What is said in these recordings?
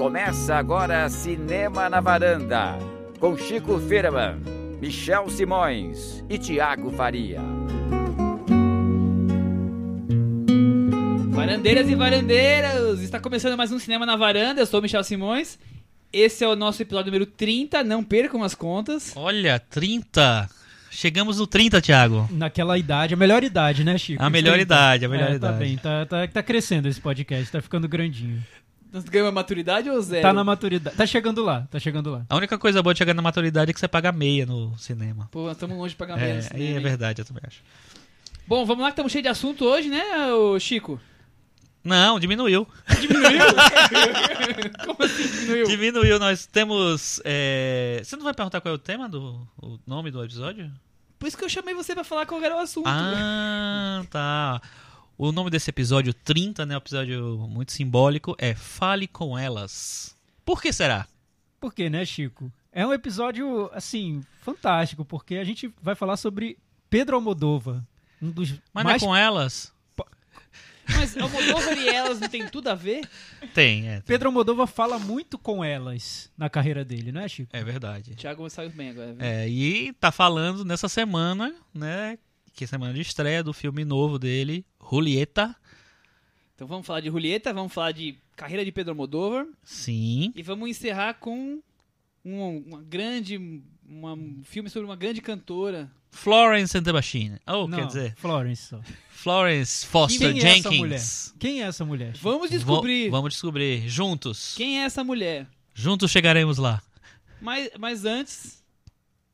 Começa agora Cinema na Varanda, com Chico Firman, Michel Simões e Tiago Faria. Varandeiras e varandeiras, está começando mais um Cinema na Varanda, eu sou o Michel Simões. Esse é o nosso episódio número 30, não percam as contas. Olha, 30. Chegamos no 30, Thiago. Naquela idade, a melhor idade, né, Chico? A melhor 30. idade, a melhor É, idade. Tá bem, tá, tá, tá crescendo esse podcast, tá ficando grandinho. Nós ganhamos maturidade ou zero? Tá na maturidade. Tá chegando lá, tá chegando lá. A única coisa boa de chegar na maturidade é que você paga meia no cinema. Pô, nós estamos longe de pagar É, menos. aí é verdade, eu também acho. Bom, vamos lá que estamos cheios de assunto hoje, né, ô Chico? Não, diminuiu. Diminuiu? Como assim diminuiu? Diminuiu, nós temos. é, Você não vai perguntar qual é o tema do. o nome do episódio? Por isso que eu chamei você pra falar qual era o assunto. Ah, tá. O nome desse episódio 30, né? Um episódio muito simbólico, é Fale com Elas. Por que será? Por quê, né, Chico? É um episódio, assim, fantástico, porque a gente vai falar sobre Pedro Almodova, um dos Mas mais... não é com elas? Mas Moldova e elas não tem tudo a ver? Tem, é. tem. Pedro Almodova fala muito com elas na carreira dele, não é, Chico? É verdade. Thiago saiu bem agora. viu? É, e tá falando nessa semana, né? Que é semana de estreia do filme novo dele, Julieta. Então vamos falar de Julieta, vamos falar de carreira de Pedro Almodóvar Sim. e vamos encerrar com um, uma grande, uma- um filme sobre uma grande cantora. Florence and the Machine. Ou, não, quer dizer, Florence só. Florence Foster Quem é? Jenkins. Quem é essa mulher? Vamos descobrir Vo- vamos descobrir. Juntos. quem é essa mulher. Juntos chegaremos lá. Mas, mas antes,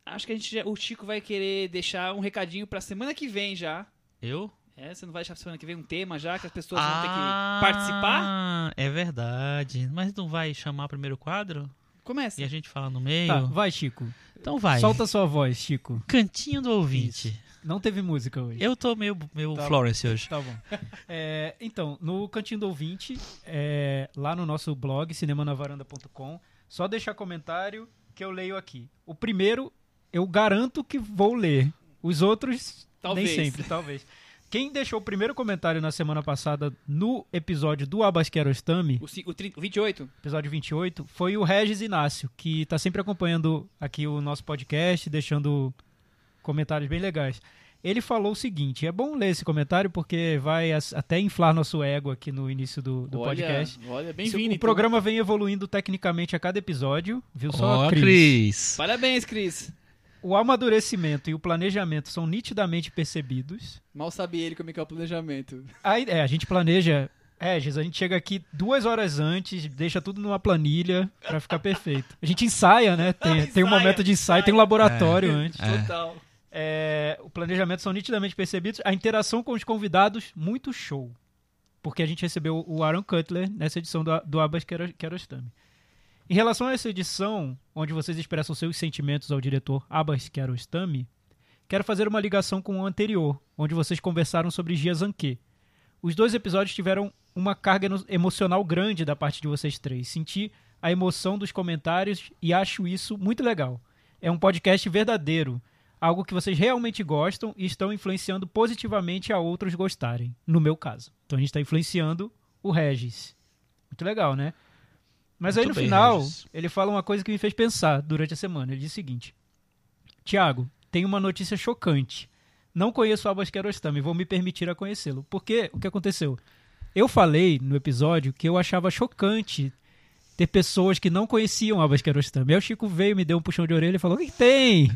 acho que a gente já- o Chico vai querer deixar um recadinho pra semana que vem já. Eu? É, você não vai deixar pra semana que vem um tema já que as pessoas vão ter Ah, que participar? É verdade. Mas não vai chamar primeiro quadro? Começa. E a gente fala no meio? Tá, vai, Chico. Então vai. Solta sua voz, Chico. Cantinho do ouvinte. Não teve música hoje. Eu tô meio, meio Tá Florence hoje. Tá bom. É, então, no Cantinho do Ouvinte, é, lá no nosso blog, cinemanavaranda.com, só deixar comentário que eu leio aqui. O primeiro, eu garanto que vou ler. Os outros, Talvez. nem sempre, talvez. Quem deixou o primeiro comentário na semana passada no episódio do Abbas Kiarostami, O, o, 30 o 28? episódio 28, foi o Regis Inácio, que tá sempre acompanhando aqui o nosso podcast, deixando comentários bem legais. Ele falou o seguinte: é bom ler esse comentário porque vai até inflar nosso ego aqui no início do, do olha, podcast. Olha, bem-vindo. o então. programa vem evoluindo tecnicamente a cada episódio, viu só, Cris? Cris. Parabéns, Cris. O amadurecimento e o planejamento são nitidamente percebidos. Mal sabe ele como é que é o planejamento. Aí, é, a gente planeja. É, Giz, a gente chega aqui duas horas antes, deixa tudo numa planilha pra ficar perfeito. A gente ensaia, né? Tem, tem um Ensaia, momento de ensaio, ensaia. tem um laboratório antes. É. Total. É, o planejamento são nitidamente percebidos. A interação com os convidados, muito show. Porque a gente recebeu o Aaron Cutler nessa edição do, do Abbas Kiaro- Kiarostami. Em relação a essa edição, onde vocês expressam seus sentimentos ao diretor Abbas Kiarostami, quero fazer uma ligação com o anterior, onde vocês conversaram sobre Gia Zanke. Os dois episódios tiveram uma carga emocional grande da parte de vocês três. Senti a emoção dos comentários e acho isso muito legal. É um podcast verdadeiro, algo que vocês realmente gostam e estão influenciando positivamente a outros gostarem, no meu caso. Então a gente está influenciando o Regis. Muito legal, né? Mas aí Muito no bem, final, Regis. ele fala uma coisa que me fez pensar durante a semana. Ele diz o seguinte: Tiago, tem uma notícia chocante. Não conheço o Abbas Kiarostami, vou me permitir a conhecê-lo. Porque o que aconteceu? Eu falei no episódio que eu achava chocante ter pessoas que não conheciam Abbas Kiarostami. Aí o Chico veio, me deu um puxão de orelha e falou: O que tem?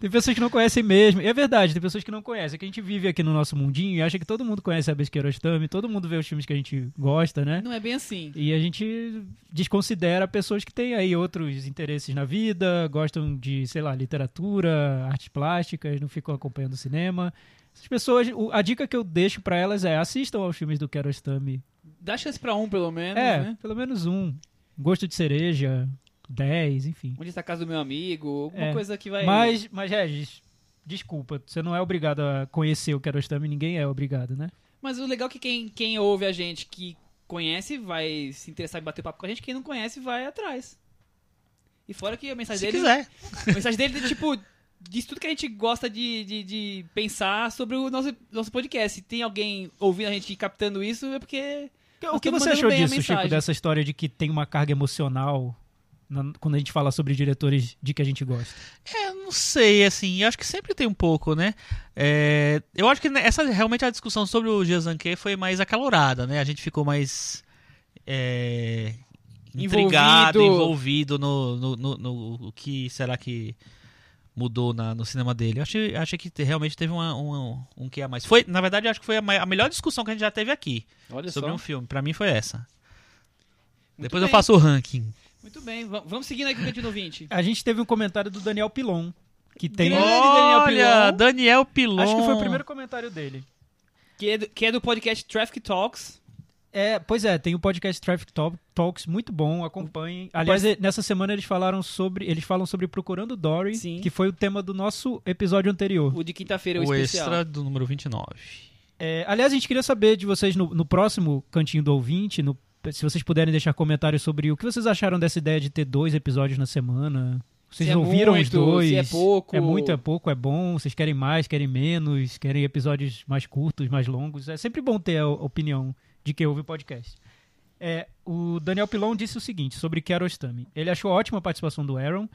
Tem pessoas que não conhecem mesmo. E é verdade, tem pessoas que não conhecem. É que a gente vive aqui no nosso mundinho e acha que todo mundo conhece Abbas Kiarostami, todo mundo vê os filmes que a gente gosta, né? Não é bem assim. E a gente desconsidera pessoas que têm aí outros interesses na vida, gostam de, sei lá, literatura, artes plásticas, não ficam acompanhando cinema. Essas pessoas, o- a dica que eu deixo pra elas é assistam aos filmes do Kiarostami. Dá chance pra um, pelo menos, É, né? pelo menos um. Gosto de cereja, 10, enfim. Onde está a casa do meu amigo? Alguma É. coisa que vai... Mas, mas Regis, desculpa, você não é obrigado a conhecer o Kiarostami, ninguém é obrigado, né? Mas o legal é que quem, quem ouve a gente que conhece vai se interessar em bater papo com a gente. Quem não conhece vai atrás. E fora que a mensagem Se dele... quiser. A mensagem dele, tipo, diz tudo que a gente gosta de, de, de pensar sobre o nosso, nosso podcast. Se tem alguém ouvindo a gente e captando isso, é porque O que você achou disso, Chico, dessa história de que tem uma carga emocional na- quando a gente fala sobre diretores de que a gente gosta? É, não sei, assim, eu acho que sempre tem um pouco, né? É, eu acho que essa realmente a discussão sobre o Jazanke foi mais acalorada, né? A gente ficou mais é, intrigado, Envolvido. envolvido no, no, no, no- o que será que mudou na- no cinema dele. Eu achei, achei que te- realmente teve uma, uma- um que a mais. Foi, na verdade, eu acho que foi a, a melhor discussão que a gente já teve aqui Olha sobre só. um filme. Pra mim foi essa. Muito Depois eu bem. faço o ranking. Muito bem, va- vamos seguindo aqui o 20. A gente teve um comentário do Daniel Pilon, que tem. Grande Daniel Olha, Pilon. Daniel Pilon. Acho que foi o primeiro comentário dele. Que é, do, que é do podcast Traffic Talks. É, pois é, tem o podcast Traffic Talk- Talks muito bom, acompanhem. Aliás, nessa semana eles falaram sobre, eles falam sobre Procurando Dory, Sim. que foi o tema do nosso episódio anterior. O de quinta-feira, o, o especial. extra do número 29. É, aliás, a gente queria saber de vocês no, no próximo cantinho do ouvinte, no- se vocês puderem deixar comentários sobre o que vocês acharam dessa ideia de ter dois episódios na semana. Vocês Se é ouviram os muito, dois? se é pouco. É muito, é pouco, é bom. Vocês querem mais, querem menos, querem episódios mais curtos, mais longos. É sempre bom ter a opinião de quem ouve o podcast. É, o Daniel Pilon disse o seguinte sobre Kiarostami. Ele achou ótima a participação do Aaron.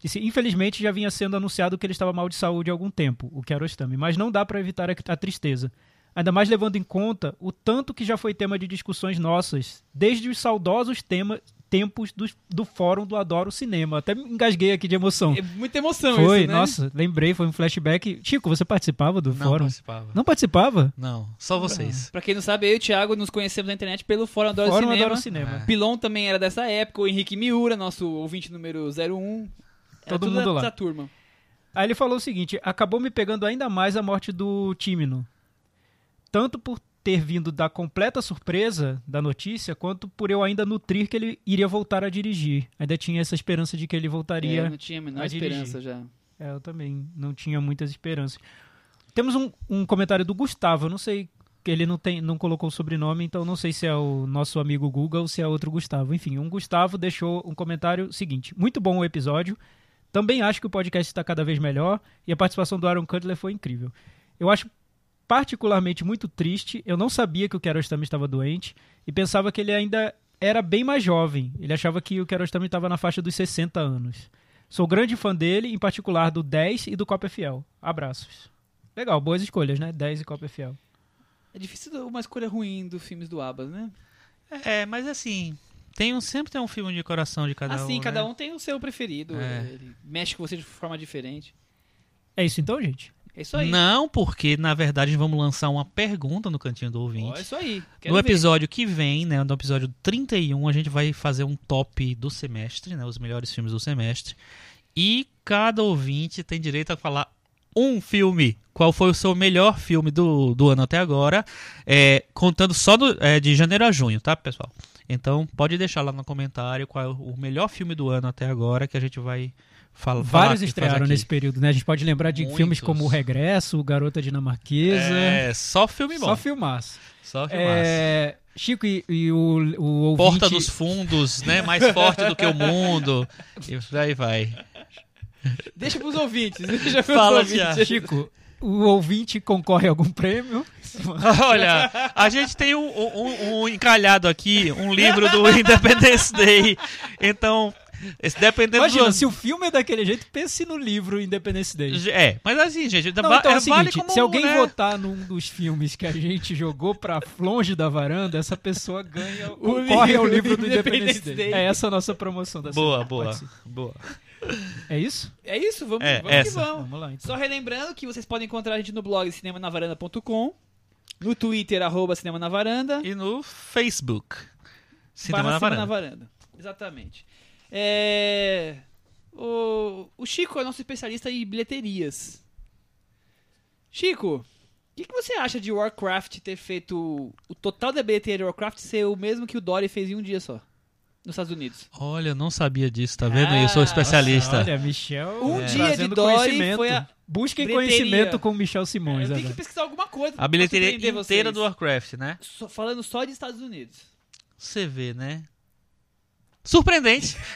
Disse, infelizmente já vinha sendo anunciado que ele estava mal de saúde há algum tempo, o Kiarostami, mas não dá para evitar a, a tristeza. Ainda mais levando em conta o tanto que já foi tema de discussões nossas, desde os saudosos tema, tempos do, do fórum do Adoro Cinema. Até me engasguei aqui de emoção. É muita emoção Foi, isso, né? nossa, lembrei, foi um flashback. Chico, você participava do Não fórum? participava. Não participava? Não, só vocês. Pra quem não sabe, eu e o Thiago nos conhecemos na internet pelo Fórum Adoro fórum Cinema. Adoro Cinema. É. Pilon também era dessa época, o Henrique Miura, nosso ouvinte número 01. Era Todo tudo mundo lá. turma. Aí ele falou o seguinte: acabou me pegando ainda mais a morte do Tímino. Tanto por ter vindo da completa surpresa da notícia, quanto por eu ainda nutrir que ele iria voltar a dirigir. Ainda tinha essa esperança de que ele É, eu voltaria. não tinha a menor a esperança já. É, eu também não tinha muitas esperanças. Temos um, um comentário do Gustavo, eu não sei. Ele não, tem, não colocou o sobrenome, então não sei se é o nosso amigo Google ou se é outro Gustavo. Enfim, um Gustavo deixou um comentário seguinte: Muito bom o episódio. Também acho que o podcast está cada vez melhor e a participação do Aaron Cutler foi incrível. Eu acho particularmente muito triste. Eu não sabia que o Kiarostami estava doente e pensava que ele ainda era bem mais jovem. Ele achava que o Kiarostami estava na faixa dos 60 anos. Sou grande fã dele, em particular do 10 e do Copa Fiel. Abraços. Legal, boas escolhas, né? 10 e Copa Fiel. É difícil uma escolha ruim dos filmes do Abbas, né? É, mas assim, tem um, sempre tem um filme de coração de cada um. assim, cada né? um tem o seu preferido. É. Ele mexe com você de forma diferente. É isso então, gente? É isso aí. Não, porque na verdade vamos lançar uma pergunta no cantinho do ouvinte. é isso aí. Quero no ver. episódio que vem, né, no episódio 31, a gente vai fazer um top do semestre, né, os melhores filmes do semestre. E cada ouvinte tem direito a falar um filme. Qual foi o seu melhor filme do, do ano até agora? É, contando só do- é, de janeiro a junho, tá, pessoal? Então pode deixar lá no comentário qual é o melhor filme do ano até agora que a gente vai fal- falar. Vários estrearam nesse período, né? A gente pode lembrar de Muitos. filmes como O Regresso, Garota Dinamarquesa. É, só filme bom. Só filmaço. Só filmaço. É, Chico e, e o, o ouvinte... Porta dos Fundos, né? Mais forte do que o mundo. E por aí vai. Deixa pros ouvintes. Deixa pros Fala, ouvintes. Thiago. Chico, o ouvinte concorre a algum prêmio? Olha, a gente tem um, um- um encalhado aqui, um livro do Independence Day. Então, dependendo Imagina, do. se o filme é daquele jeito, pense no livro Independence Day. É, mas assim, gente, Não, então é o é, vale seguinte, como, se alguém né? votar num dos filmes que a gente jogou pra longe da varanda, essa pessoa ganha, O concorre ao livro livro do Independence Independence Day. Day. É essa a nossa promoção da Boa, semana. boa, boa. É isso? É isso, vamos, É, vamos essa. que vamos. Vamos lá, então. Só relembrando que vocês podem encontrar a gente no blog cinemanavaranda.com, no Twitter, arroba Cinema na Varanda, E no Facebook. Cinema na Cinema varanda. Exatamente. É, O, o Chico é nosso especialista em bilheterias. Chico, o que, que você acha de Warcraft ter feito o total da bilheteria de Warcraft ser o mesmo que o Dory fez em um dia só? Nos Estados Unidos. Olha, eu não sabia disso, tá vendo? Ah, eu sou especialista. Olha, Michel. Um é, dia de Dory foi a Busquem bilheteria. conhecimento com o Michel Simões. Eu tenho que pesquisar alguma coisa. A bilheteria inteira vocês. do Warcraft, né? Só- falando só de Estados Unidos. Você vê, né? Surpreendente.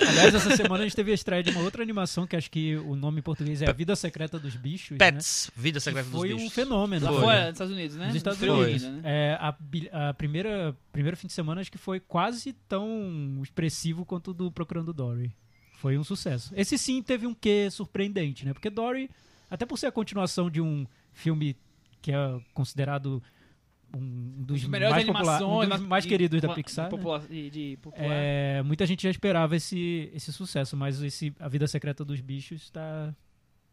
Aliás, essa semana a gente teve a estreia de uma outra animação que acho que o nome em português é A Vida Secreta dos Bichos. né? Pets, Vida Que Secreta dos foi Bichos. um fenômeno. Lá Foi. fora, nos Estados Unidos, né? Nos Estados Estreou Unidos. ainda, né? É, a, a primeira primeiro fim de semana acho que foi quase tão expressivo quanto o do Procurando Dory. Foi um sucesso. Esse sim teve um quê surpreendente, né? Porque Dory, até por ser a continuação de um filme que é considerado um dos Os melhores mais, popula- animações, um dos mais de- queridos da de Pixar. né? de, de popular. É, muita gente já esperava esse, esse sucesso, mas esse A Vida Secreta dos Bichos está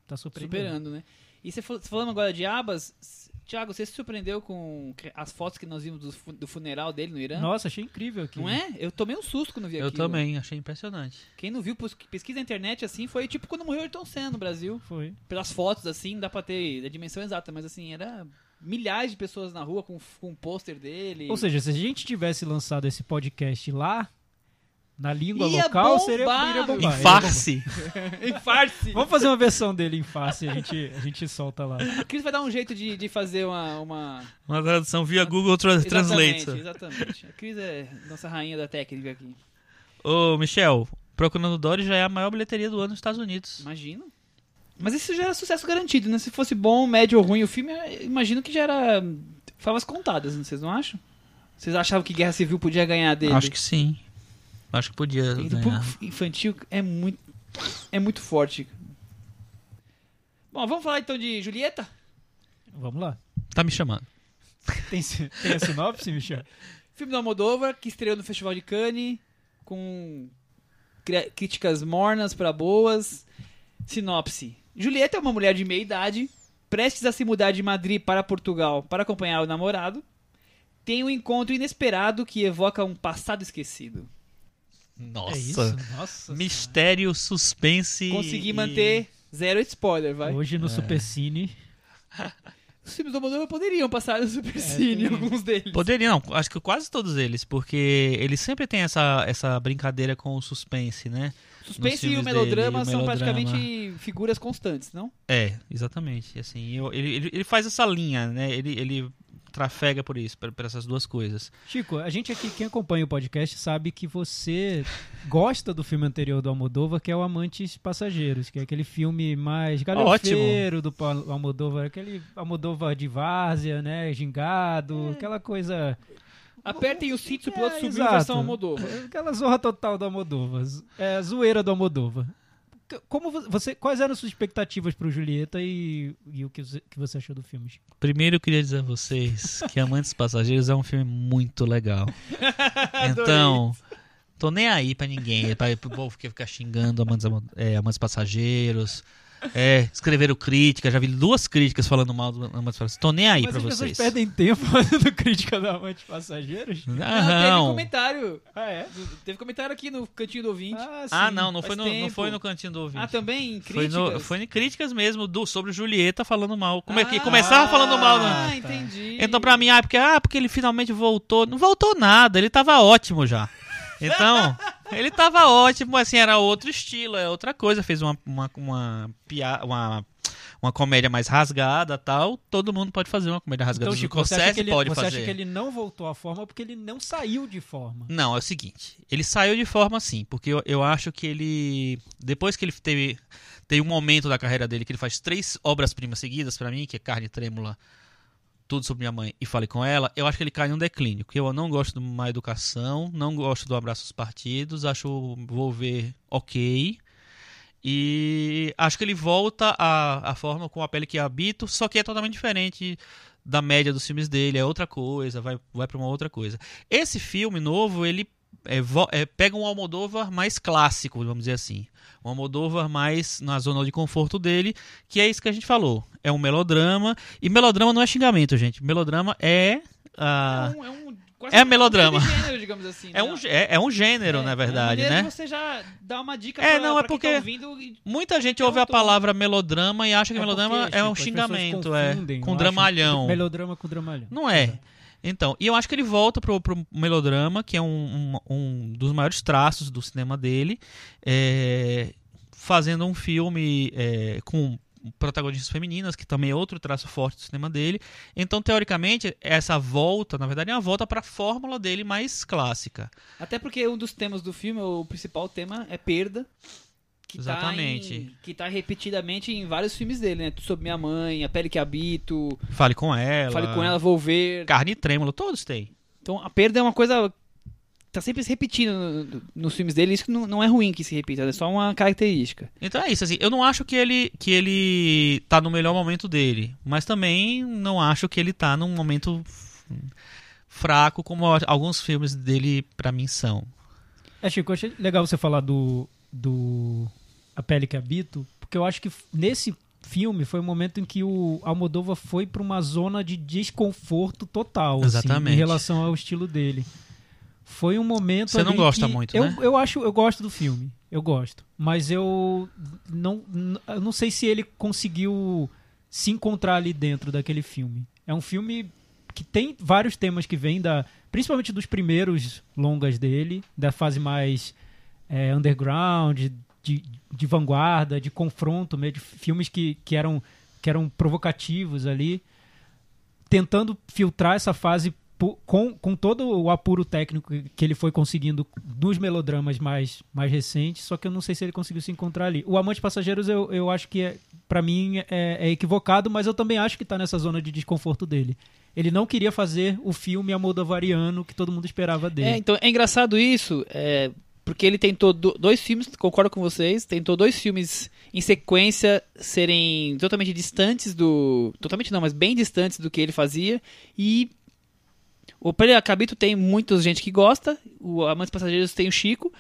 tá surpreendendo. Superando, né? E você fal- falando agora de abas, Thiago, você se surpreendeu com as fotos que nós vimos do, fu- do funeral dele no Irã? Nossa, achei incrível aqui. Não é? Eu tomei um susto quando vi Eu aquilo. também, achei impressionante. Quem não viu, pesquisa na internet assim, foi tipo quando morreu o Ayrton Senna no Brasil. Foi. Pelas fotos, assim, não dá pra ter a dimensão exata, mas assim, era milhares de pessoas na rua com, com um pôster dele. Ou seja, se a gente tivesse lançado esse podcast lá, na língua Ia local, bombar, seria iria bombar. Em farce. em farce. Vamos fazer uma versão dele em face e a gente, a gente solta lá. A Cris vai dar um jeito de, de fazer uma. uma... Uma tradução via Google Tra Exatamente, Translate. exatamente. A Cris é nossa rainha da técnica aqui. Ô, Michel, Procurando Dory já é a maior bilheteria do ano nos Estados Unidos. Imagino. Mas isso já era sucesso garantido, né? Se fosse bom, médio ou ruim o filme, eu imagino que já era favas contadas, né? vocês não acham? Vocês achavam que Guerra Civil podia ganhar dele? Acho que sim. Acho que podia E do ganhar. público infantil é muito, é muito forte. Bom, vamos falar então de Julieta? Vamos lá. Tá me chamando. Tem, tem a sinopse, Michel? Filme do Almodóvar, que estreou no Festival de Cannes, com críticas mornas para boas. Sinopse. Julieta é uma mulher de meia idade, prestes a se mudar de Madrid para Portugal para acompanhar o namorado. Tem um encontro inesperado que evoca um passado esquecido. Nossa. É isso? Nossa. Mistério, suspense. Consegui e- manter zero spoiler, vai. Hoje no É. Supercine. Os filmes do Almodóvar poderiam passar no Supercine, tem- alguns deles. Poderia, não. Acho que quase todos eles, porque eles sempre têm essa, essa brincadeira com o suspense, né? Suspense e o melodrama dele, o são melodrama. praticamente figuras constantes, não? É, exatamente. Assim, eu- ele, ele, ele faz essa linha, né? Ele, ele trafega por isso, por, por essas duas coisas. Chico, a gente aqui, quem acompanha o podcast, sabe que você gosta do filme anterior do Almodóvar, que é o Amantes Passageiros, que é aquele filme mais galhofeiro do Almodóvar, aquele Almodóvar de várzea, né, gingado, aquela coisa... Apertem o cinto, o piloto É, subiu exato. versão. Aquela zorra total do Almodóvar, é, zoeira do Almodóvar. C- Como vo- você, quais eram as suas expectativas pro Julieta e, e o que você, que você achou do filme? Chico? Primeiro eu queria dizer a vocês que Amantes Passageiros é um filme muito legal. então, tô nem aí pra ninguém, pra, pro povo que fica xingando Amantes, é, Amantes Passageiros. É, escreveram crítica, já vi duas críticas falando mal do Amantes Passageiros. Tô nem aí Mas pra as pessoas vocês. perdem tempo fazendo crítica do Amantes Passageiros? Não, teve Não, comentário. Ah, é? Teve comentário aqui no cantinho do ouvinte. Ah, Ah, sim. não, não faz foi, no, não foi no cantinho do ouvinte. também? Foi, Críticas? no, foi em críticas mesmo do, sobre Julieta falando mal. Como é que Ah, começava falando mal, né? Ah, entendi. Então, pra mim, ah, porque, ah, porque ele finalmente voltou. Não voltou nada, ele tava ótimo já. Então, ele tava ótimo, assim, era outro estilo, é outra coisa. Fez uma, uma, uma, pia- uma, uma comédia mais rasgada tal. Todo mundo pode fazer uma comédia rasgada. Então, Chico, você, acha que, ele, pode você fazer. acha que ele não voltou à forma porque ele não saiu de forma? Não, é o seguinte, ele saiu de forma assim, porque eu, eu acho que ele, depois que ele teve, tem um momento da carreira dele que ele faz três obras-primas seguidas pra mim, que é Carne Trêmula, Tudo Sobre Minha Mãe e Fale Com Ela, eu acho que ele cai num declínio, eu não gosto de Má Educação, não gosto do Abraço aos Partidos, acho Vou Ver ok, e acho que ele volta à, à forma com a pele que habito, só que é totalmente diferente da média dos filmes dele, é outra coisa, vai, vai para uma outra coisa. Esse filme novo, ele é, é, pega um Almodóvar mais clássico, vamos dizer assim. Um Almodóvar mais na zona de conforto dele, que é isso que a gente falou. É um melodrama, e melodrama não é xingamento, gente. Melodrama é... ah, É um, é um, é um melodrama. gênero, digamos assim. é, né? um, é, é um gênero, É, na é verdade, né? você já dá uma dica É, pra, não, é quem porque- tá ouvindo e- Muita gente É ouve a palavra melodrama e acha que melodrama porque, é um as xingamento, é, com dramalhão. Melodrama com dramalhão. Não é. Então, e eu acho que ele volta pro, pro melodrama, que é um, um, um dos maiores traços do cinema dele, é, fazendo um filme é, com protagonistas femininas, que também é outro traço forte do cinema dele. Então, teoricamente, essa volta, na verdade, é uma volta para a fórmula dele mais clássica. Até porque um dos temas do filme, o principal tema, é perda. Que Exatamente. Tá em, que tá repetidamente em vários filmes dele, né? Sobre Minha Mãe, A Pele que Habito, Fale com ela. Fale com ela, Vou Ver. Carne e Trêmulo, todos têm. Então a perda é uma coisa tá sempre se repetindo no- nos filmes dele. Isso não, não é ruim que se repita, é só uma característica. Então é isso, assim, eu não acho que ele, que ele tá no melhor momento dele, mas também não acho que ele tá num momento fraco como alguns filmes dele pra mim são. É, Chico, eu achei legal você falar do, do A Pele que Habito, porque eu acho que nesse filme foi o momento em que o Almodóvar foi para uma zona de desconforto total, assim, em relação ao estilo dele. Foi um momento Você não gosta muito, eu, né? Eu acho, eu gosto do filme, eu gosto, mas eu não, eu não sei se ele conseguiu se encontrar ali dentro daquele filme. É um filme que tem vários temas que vêm da, principalmente dos primeiros longas dele, da fase mais é, underground, de, de vanguarda, de confronto, mesmo, de filmes que, que, eram, que eram provocativos ali, tentando filtrar essa fase com, com todo o apuro técnico que ele foi conseguindo dos melodramas mais, mais recentes, só que eu não sei se ele conseguiu se encontrar ali. O Amante Passageiros eu, eu acho que, é, para mim, é, é equivocado, mas eu também acho que tá nessa zona de desconforto dele. Ele não queria fazer o filme amodovariano que todo mundo esperava dele. É, então é engraçado isso, é, porque ele tentou do- dois filmes, concordo com vocês, tentou dois filmes em sequência serem totalmente distantes do. Totalmente não, mas bem distantes do que ele fazia. E o Pele Cabito tem muita gente que gosta, o Amantes Passageiros tem o Chico,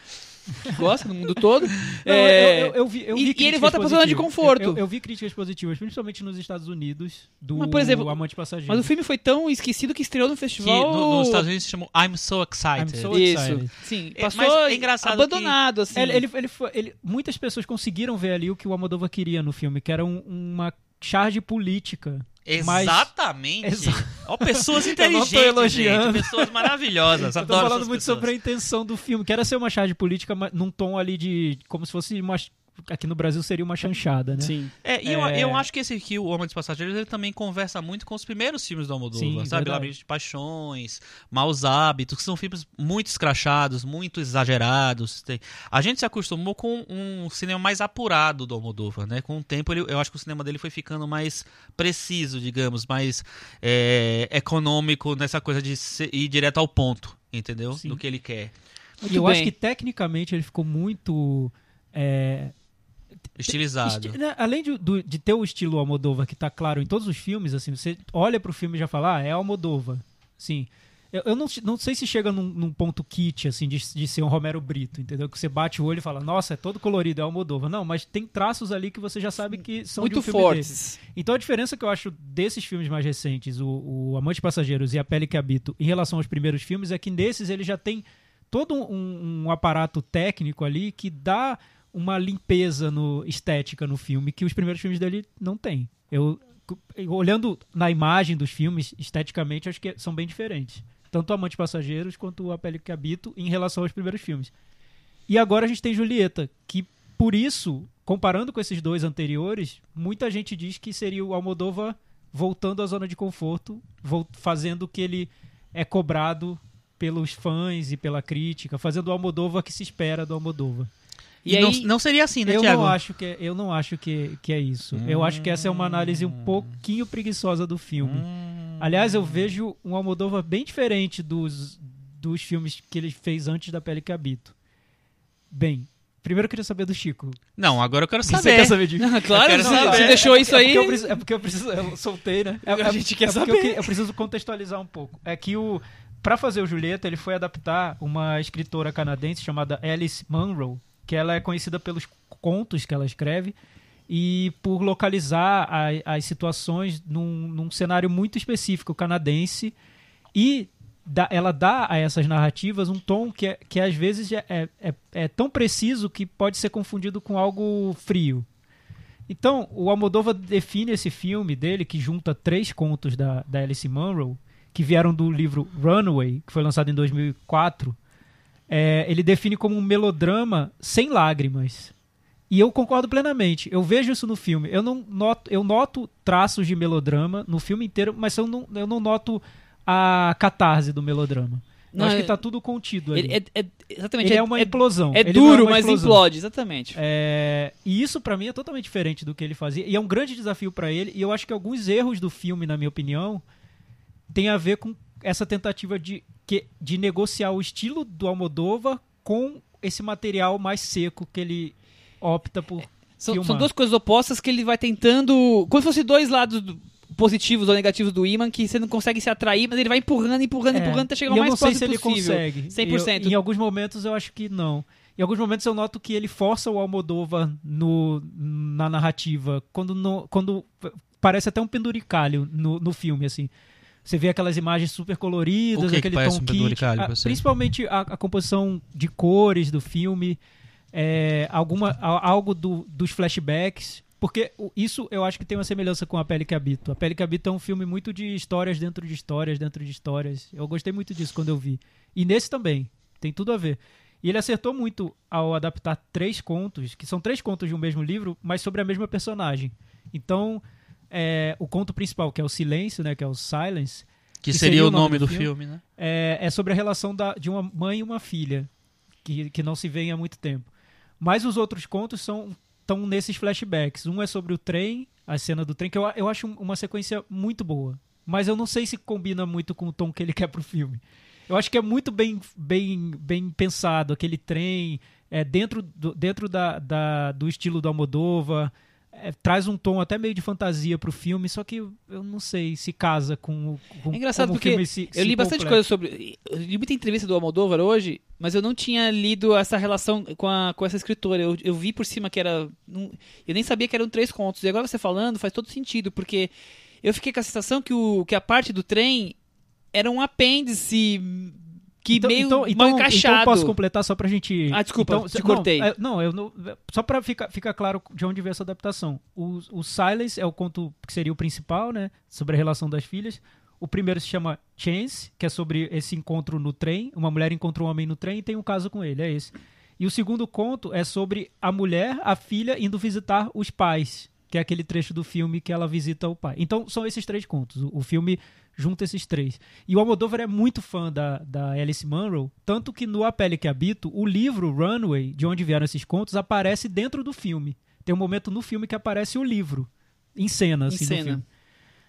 que gosta no mundo todo. Não, É, eu, eu- eu vi, eu e- vi e ele críticas volta pra zona de conforto. Eu, eu- eu vi críticas positivas, principalmente nos Estados Unidos, do Mas, por exemplo, Amante Passageiro. Mas o filme foi tão esquecido que estreou no Que festival. no- nos Estados Unidos se chamou I'm So Excited. I'm So Isso, Excited. sim, É, passou mas é engraçado abandonado, assim. Ele, ele, ele foi- ele- muitas pessoas conseguiram ver ali o que o Almodóvar queria no filme, que era um- uma charge política. Mas- Exatamente. Exa- Ó, pessoas Eu não tô inteligentes, elogiando. gente. Pessoas maravilhosas. Eu tô falando muito pessoas. sobre a intenção do filme, que era ser uma charge política mas num tom ali de. como se fosse uma. Aqui no Brasil seria uma chanchada, né? Sim. É, e eu, É. eu acho que esse aqui, O Homem dos Passageiros, ele também conversa muito com os primeiros filmes do Almodóvar, Sim, sabe? Labirinto de Paixões, Maus Hábitos, que são filmes muito escrachados, muito exagerados. Tem- A gente se acostumou com um cinema mais apurado do Almodóvar, né? Com o tempo, ele- eu acho que o cinema dele foi ficando mais preciso, digamos, mais é, econômico nessa coisa de ser- ir direto ao ponto, entendeu? Sim. Do que ele quer. Muito E eu bem. acho que tecnicamente ele ficou muito. é, Estilizado. Esti- né, Além de, do- de ter o estilo Almodóvar que tá claro em todos os filmes, assim, você olha pro filme e já fala, ah, é Almodóvar. Sim. Eu, eu não, não sei se chega num, num ponto kit, assim, de, de ser um Romero Brito, entendeu? Que você bate o olho e fala, nossa, é todo colorido, é Almodóvar. Não, mas tem traços ali que você já sabe que são de Muito um filme dele. fortes. Então a diferença que eu acho desses filmes mais recentes, o, o Amante Passageiros e A Pele que Habito, em relação aos primeiros filmes, é que nesses ele já tem todo um, um aparato técnico ali que dá uma limpeza no, estética no filme que os primeiros filmes dele não tem. Eu, olhando na imagem dos filmes, esteticamente, acho que são bem diferentes. Tanto o Amante Passageiros quanto A Pele que Habito em relação aos primeiros filmes. E agora a gente tem Julieta, que por isso, comparando com esses dois anteriores, muita gente diz que seria o Almodóvar voltando à zona de conforto, fazendo o que ele é cobrado pelos fãs e pela crítica, fazendo o Almodóvar que se espera do Almodóvar. E, E não, aí- não seria assim, né, eu Thiago? não acho que é, eu não acho que, que é isso. Eu acho que essa é uma análise um pouquinho preguiçosa do filme. Hum. Aliás, eu vejo um Almodóvar bem diferente dos, dos filmes que ele fez antes da Pele que Habito. Bem, primeiro eu queria saber do Chico. Não, agora eu quero Você saber. quer saber de claro, quero você, saber. você deixou isso é aí. Porque eu preciso, é porque eu preciso. Eu soltei, né? É, A gente quer é porque saber. Eu, eu preciso contextualizar um pouco. É que o. Pra fazer o Julieta, ele foi adaptar uma escritora canadense chamada Alice Munro, que ela é conhecida pelos contos que ela escreve e por localizar a- as situações num, num cenário muito específico canadense e ela dá a essas narrativas um tom que, é- que às vezes é, é- é- é tão preciso que pode ser confundido com algo frio. Então, o Almodóvar define esse filme dele, que junta três contos da, da Alice Munro, que vieram do livro Runaway, que foi lançado em 2004. É, ele define como um melodrama sem lágrimas. E eu concordo plenamente. Eu vejo isso no filme. Eu não noto, eu noto traços de melodrama no filme inteiro, mas eu não, eu não noto a catarse do melodrama. Eu Não, acho que é- tá tudo contido ali. É, é- exatamente. Ele é, é uma é- implosão. é Ele duro, mas explosão. implode, exatamente. E isso pra mim é totalmente diferente do que ele fazia. E é um grande desafio pra ele. E eu acho que alguns erros do filme, na minha opinião, tem a ver com essa tentativa de, que, de negociar o estilo do Almodóvar com esse material mais seco que ele opta por São, filmar. são duas coisas opostas que ele vai tentando. Como se fossem dois lados do- positivos ou negativos do imã que você não consegue se atrair, mas ele vai empurrando, empurrando, É, empurrando até chegar o eu mais não sei próximo se ele possível. consegue. 100%. Eu- em alguns momentos eu acho que não. Em alguns momentos eu noto que ele força o Almodóvar no, na narrativa, quando, não- quando parece até um penduricalho no, no filme, assim. Você vê aquelas imagens super coloridas, O que que aquele parece tom um penduricalho a- principalmente a, a composição de cores do filme, é, alguma, a- algo do- dos flashbacks, porque isso eu acho que tem uma semelhança com A Pele que Habito. A Pele que Habito é um filme muito de histórias dentro de histórias, dentro de histórias. Eu gostei muito disso quando eu vi. E nesse também, tem tudo a ver. E ele acertou muito ao adaptar três contos, que são três contos de um mesmo livro, mas sobre a mesma personagem. Então, é, o conto principal, que é o Silêncio, né, que é o Silence, Que, Que seria, o nome do filme, né? é, é sobre a relação da- de uma mãe e uma filha, que, que não se vêem há muito tempo. Mas os outros contos são estão nesses flashbacks. Um é sobre o trem, a cena do trem, que eu, eu acho uma sequência muito boa. Mas eu não sei se combina muito com o tom que ele quer pro filme. Eu acho que é muito bem, bem, bem pensado, aquele trem, é, dentro, do, dentro da, da- do estilo do Almodóvar, é, traz um tom até meio de fantasia pro filme, só que eu não sei se casa com, o- com É engraçado porque se, Eu li bastante completa. coisa sobre. Eu li muita entrevista do Almodóvar hoje, mas eu não tinha lido essa relação com, a, com essa escritora. Eu, eu vi por cima que era. eu nem sabia que eram três contos. E agora você falando faz todo sentido, porque eu fiquei com a sensação que, o, que a parte do trem era um apêndice que então, meio então, mal então, encaixado. Então posso completar só pra gente. Ah, desculpa, então, te não, cortei. é, Não, eu não. Só pra ficar, ficar claro de onde veio essa adaptação. O, o Silence é o conto que seria o principal, né? Sobre a relação das filhas. O primeiro se chama Chance, que é sobre esse encontro no trem. Uma mulher encontra um homem no trem e tem um caso com ele, é esse. E o segundo conto é sobre a mulher, a filha, indo visitar os pais, que é aquele trecho do filme que ela visita o pai. Então são esses três contos. O filme junta esses três. E o Almodóvar é muito fã da, da Alice Munro, tanto que no A Pele que Habito, o livro Runway, de onde vieram esses contos, aparece dentro do filme. Tem um momento no filme que aparece o livro, em cena, Em assim, no cena. filme.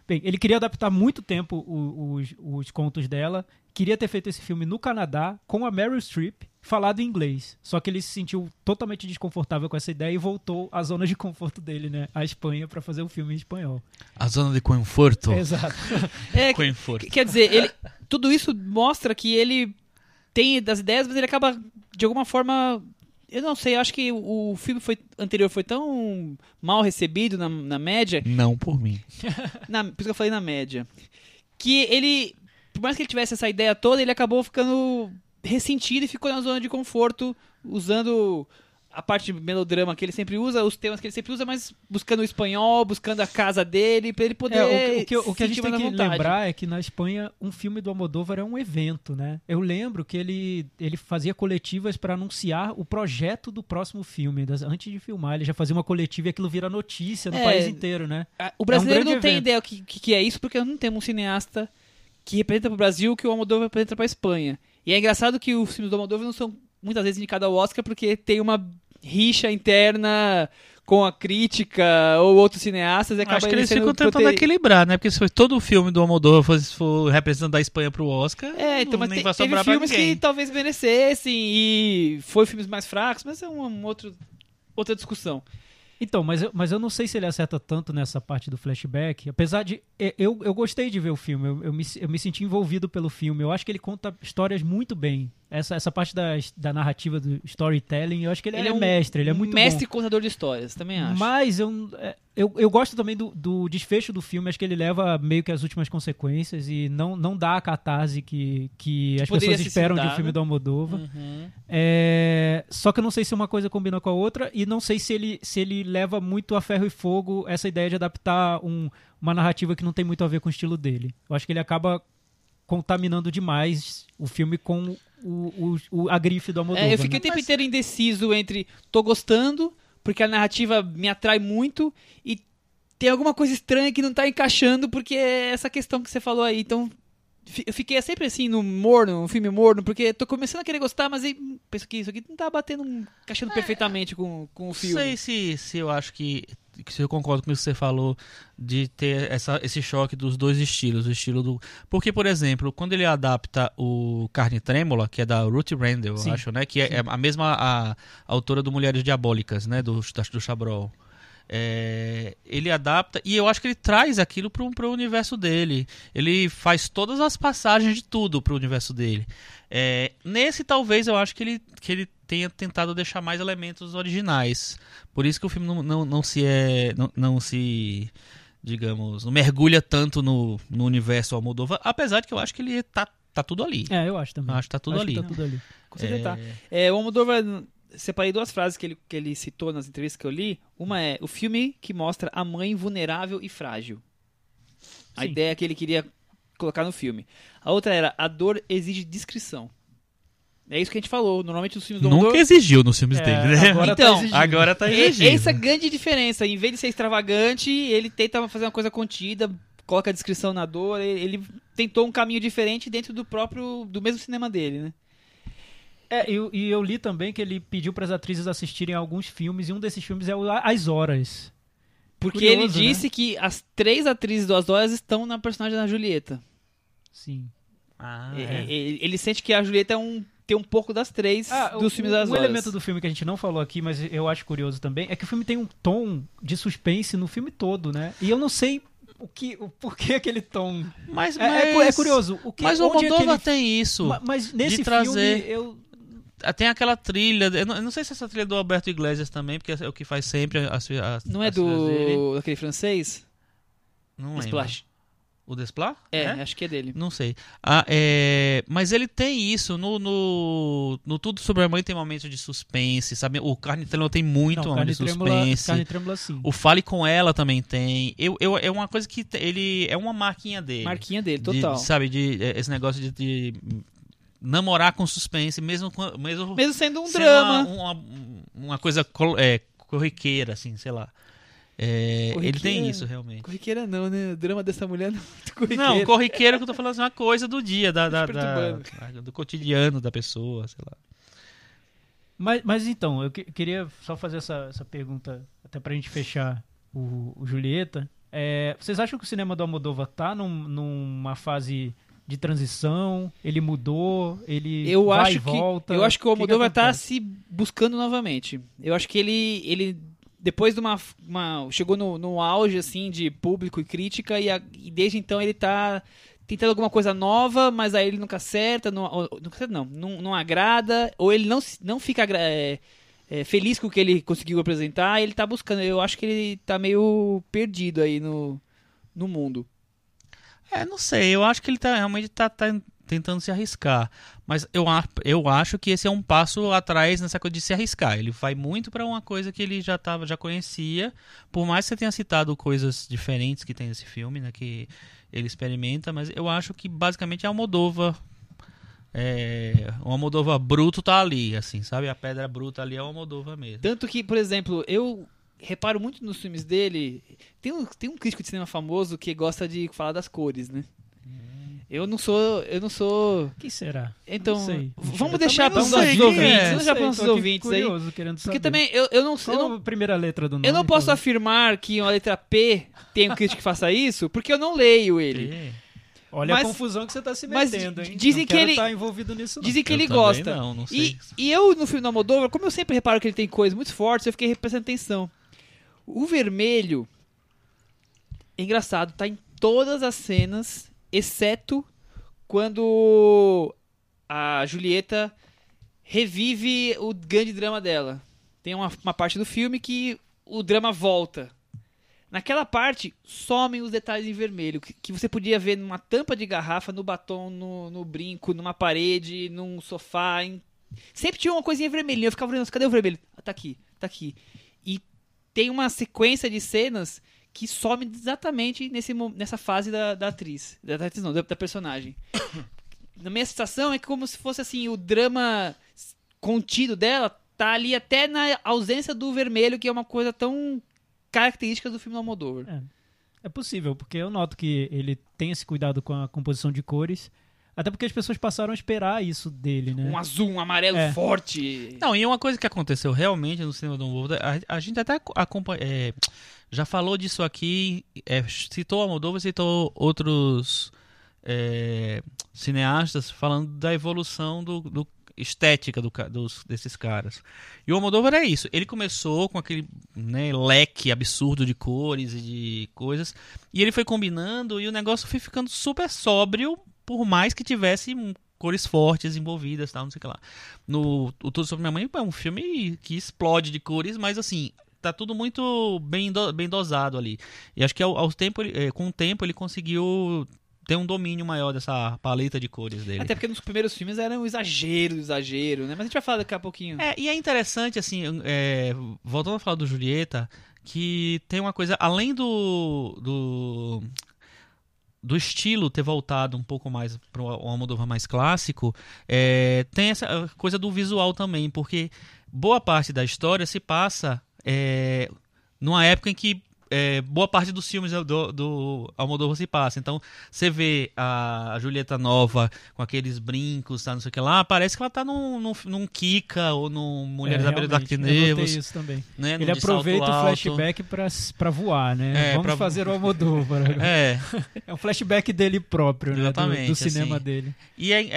Bem, ele queria adaptar muito tempo o- os, os contos dela, queria ter feito esse filme no Canadá, com a Meryl Streep, falado em inglês. Só que ele se sentiu totalmente desconfortável com essa ideia e voltou à zona de conforto dele, né? À Espanha, para fazer o filme em espanhol. A zona de conforto. Exato. É, Conforto. Quer dizer, ele, tudo isso mostra que ele tem das ideias, mas ele acaba, de alguma forma. Eu não sei, eu acho que o, o filme foi, anterior foi tão mal recebido na, na média, Não por mim. na, por isso que eu falei na média, que ele, por mais que ele tivesse essa ideia toda, ele acabou ficando ressentido e ficou na zona de conforto, usando a parte de melodrama que ele sempre usa, os temas que ele sempre usa, mas buscando o espanhol, buscando a casa dele, pra ele poder. É, o, que- o que, o que a gente tem que vontade. lembrar é que na Espanha um filme do Almodóvar é um evento, né? Eu lembro que ele, ele fazia coletivas para anunciar o projeto do próximo filme. das- antes de filmar, ele já fazia uma coletiva e aquilo vira notícia no É. país inteiro, né? Ah, O brasileiro grande não tem evento. ideia o que, que, que é isso, porque não temos um cineasta que representa para o Brasil o que o Almodóvar representa para a Espanha. E é engraçado que os filmes do Almodóvar não são muitas vezes indicados ao Oscar porque tem uma rixa interna com a crítica ou outros cineastas e acaba Acho que ele eles ficam tentando prote- equilibrar, né? Porque se foi todo o filme do Almodóvar fosse for representando a Espanha pro Oscar, É, então, mas nem te- vai teve sobrar pra filmes que talvez merecessem e foi filmes mais fracos, mas é uma, uma outro, outra discussão. Então, mas eu, mas eu não sei se ele acerta tanto nessa parte do flashback. Apesar de. Eu, eu gostei de ver o filme, eu, eu, me, eu me senti envolvido pelo filme. Eu acho que ele conta histórias muito bem. Essa, essa parte da, da narrativa do storytelling, eu acho que ele, é, um mestre, ele é muito mestre bom. contador de histórias, também acho. Mas eu, é, eu, eu gosto também do, do desfecho do filme, acho que ele leva meio que as últimas consequências e não, não dá a catarse que, que as pessoas esperam de um filme do Almodóvar. Uhum. É, Só que eu não sei se uma coisa combina com a outra e não sei se ele, se ele leva muito a ferro e fogo essa ideia de adaptar um- uma narrativa que não tem muito a ver com o estilo dele. Eu acho que ele acaba contaminando demais o filme com o, o- o- a grife do Almodóvar. É, eu fiquei o né? tempo inteiro indeciso entre tô gostando, porque a narrativa me atrai muito e tem alguma coisa estranha que não tá encaixando, porque é essa questão que você falou aí. Então, eu fiquei sempre assim no morno, um filme morno, porque tô começando a querer gostar, mas aí hum, penso que isso aqui não tá batendo, encaixando perfeitamente com, com o Não filme. sei se, se eu acho que, que eu concordo com isso que você falou de ter essa, esse choque dos dois estilos, o estilo do porque por exemplo quando ele adapta o Carne Trêmula que é da Ruth Randall, acho, né, que é, é a mesma a, a autora do Mulheres Diabólicas, né, do do Chabrol. É, ele adapta e eu acho que ele traz aquilo pro, pro universo dele. Ele faz todas as passagens de tudo pro universo dele. É, nesse, talvez, eu acho que ele, que ele tenha tentado deixar mais elementos originais. Por isso que o filme não, não, não se é. Não, não se. Digamos, não mergulha tanto no, no universo Almodóvar, apesar de que eu acho que ele tá, tá tudo ali. É, eu acho também. Eu acho que tá tudo Acho ali. que tá tudo ali. Com certeza tá. É, É, o Almodóvar, separei duas frases que ele, que ele citou nas entrevistas que eu li. Uma é o filme que mostra a mãe vulnerável e frágil. A Sim. ideia que ele queria colocar no filme. A outra era a dor exige descrição. É isso que a gente falou. Normalmente os filmes do Nunca Almodóvar... exigiu nos filmes É, dele, né? agora Então, tá exigindo. Agora tá E- exigindo. Essa é a grande diferença. Em vez de ser extravagante, ele tenta fazer uma coisa contida, coloca a descrição na dor. Ele, ele tentou um caminho diferente dentro do próprio, do mesmo cinema dele, né? É, eu- e eu li também que ele pediu para as atrizes assistirem alguns filmes, e um desses filmes é o As Horas. Porque Curioso, ele disse que as três atrizes do As Horas estão na personagem da Julieta. Sim. Ah, E- é. Ele, sente que a Julieta é um, tem um pouco das três dos o- filmes das um Horas. elemento do filme que a gente não falou aqui, mas eu acho curioso também, é que o filme tem um tom de suspense no filme todo, né? E eu não sei o que, o porquê aquele tom. Mas, É, é mas- é curioso. O que, Mas o onde é que Almodóvar ele- tem isso. Ma- Mas nesse trazer- filme eu Ah, Tem aquela trilha. Eu não, eu não sei se essa trilha é do Alberto Iglesias também, porque é o que faz sempre as, as Não é as do daquele francês? Não lembro. Splash. O Desplat? É, acho que é dele. Não sei. Ah, é, Mas ele tem isso. No, no, no Tudo Sobre a Mãe tem momentos de suspense, sabe? O Carne Trêmula tem muito não, momento de suspense. carne trêmula sim. O Fale Com Ela também tem. Eu, eu, é uma coisa que ele... É uma marquinha dele. Marquinha dele, De- total. de, sabe, de, é, esse negócio de, de namorar com suspense, mesmo, com- mesmo, Mesmo sendo um sendo drama. Uma, uma, uma coisa col- é, corriqueira, assim, sei lá. É, ele tem isso, realmente. Corriqueira não, né? O drama dessa mulher não é muito corriqueira. Não, corriqueira que eu tô falando assim, uma coisa do dia, da, da- da- do cotidiano da pessoa, sei lá. Mas, mas então, eu que- queria só fazer essa, essa pergunta, até pra gente fechar o, o Julieta. É, vocês acham que o cinema do Almodóvar tá num- numa fase de transição? Ele mudou? Ele Eu vai acho e que volta? eu acho que o Almodóvar tá acontece? se buscando novamente. Eu acho que ele ele depois de uma, uma chegou no, no auge assim de público e crítica e, a- e desde então ele tá tentando alguma coisa nova, mas aí ele nunca acerta, não, não, não, não agrada ou ele não não fica é, é, feliz com o que ele conseguiu apresentar. Ele tá buscando. Eu acho que ele tá meio perdido aí no no mundo. É, não sei, eu acho que ele tá, realmente tá, tá tentando se arriscar. Mas eu, eu acho que esse é um passo atrás nessa coisa de se arriscar. Ele vai muito pra uma coisa que ele já tava, já conhecia. Por mais que você tenha citado coisas diferentes que tem nesse filme, né? Que ele experimenta, mas eu acho que basicamente é a Moldova. É, o Almodóvar bruto tá ali, assim, sabe? A pedra bruta ali é o Almodóvar mesmo. Tanto que, por exemplo, eu reparo muito nos filmes dele. Tem um, tem um crítico de cinema famoso que gosta de falar das cores, né? Eu não sou. Eu não sou. Quem será? Então, sei. vamos Eu deixar para os sei é. ouvintes. Não Vamos deixar para os Sei, ouvintes aí. curioso, querendo Porque saber. também eu, eu não, eu Qual não a primeira letra do nome? eu não posso então? afirmar que uma letra P tem um crítico que faça isso, porque eu não leio ele. É. Olha Mas- a confusão que você tá se mas metendo, hein? dizem não que quero ele- tá envolvido nisso, não. Dizem que Eu ele gosta. não, não sei. E, e eu, no filme do Almodóvar, como eu sempre reparo que ele tem coisas muito fortes, eu fiquei prestando atenção. O vermelho, é engraçado, tá em todas as cenas, exceto quando a Julieta revive o grande drama dela. Tem uma, uma parte do filme que o drama volta. Naquela parte, somem os detalhes em vermelho, que, que você podia ver numa tampa de garrafa, no batom, no, no brinco, numa parede, num sofá. em- Sempre tinha uma coisinha vermelhinha. Eu ficava olhando, cadê o vermelho? Ah, tá aqui, tá aqui. Tem uma sequência de cenas que some exatamente nesse, nessa fase da, da atriz. Da, da atriz não, da, da personagem. Na minha sensação é como se fosse assim, o drama contido dela tá ali até na ausência do vermelho, que é uma coisa tão característica do filme do Almodóvar. É. É possível, porque eu noto que ele tem esse cuidado com a composição de cores. Até porque as pessoas passaram a esperar isso dele, né? Um azul, um amarelo É. forte. Não, e uma coisa que aconteceu realmente no cinema do Almodóvar, a, a gente até acompanha, é, já falou disso aqui, é, citou Almodóvar, citou outros é, cineastas falando da evolução do, do estética do, dos, desses caras. E o Almodóvar é isso. Ele começou com aquele né, leque absurdo de cores e de coisas, e ele foi combinando e o negócio foi ficando super sóbrio, por mais que tivesse cores fortes envolvidas, tal, não sei o que lá. No O Tudo Sobre Minha Mãe é um filme que explode de cores, mas assim, tá tudo muito bem, do- bem dosado ali. E acho que ao, ao tempo, ele- eh, com o tempo ele conseguiu ter um domínio maior dessa paleta de cores dele. Até porque nos primeiros filmes era um exagero, exagero, né? Mas a gente vai falar daqui a pouquinho. É, e é interessante, assim, é, voltando a falar do Julieta, que tem uma coisa, além do, do, do estilo ter voltado um pouco mais para o Almodóvar mais clássico, é, tem essa coisa do visual também, porque boa parte da história se passa é, numa época em que é, boa parte dos filmes do, do Almodóvar se passa. Então, você vê a Julieta Nova com aqueles brincos, tá, não sei o que lá, parece que ela tá num, num, num Kika ou num Mulheres É, à Beira do isso também. Né, Ele aproveita o flashback pra, pra voar, né? É, Vamos pra- fazer o Almodóvar. É, É um flashback dele próprio, né? Do- Do, Exatamente, cinema assim. dele. e é, é-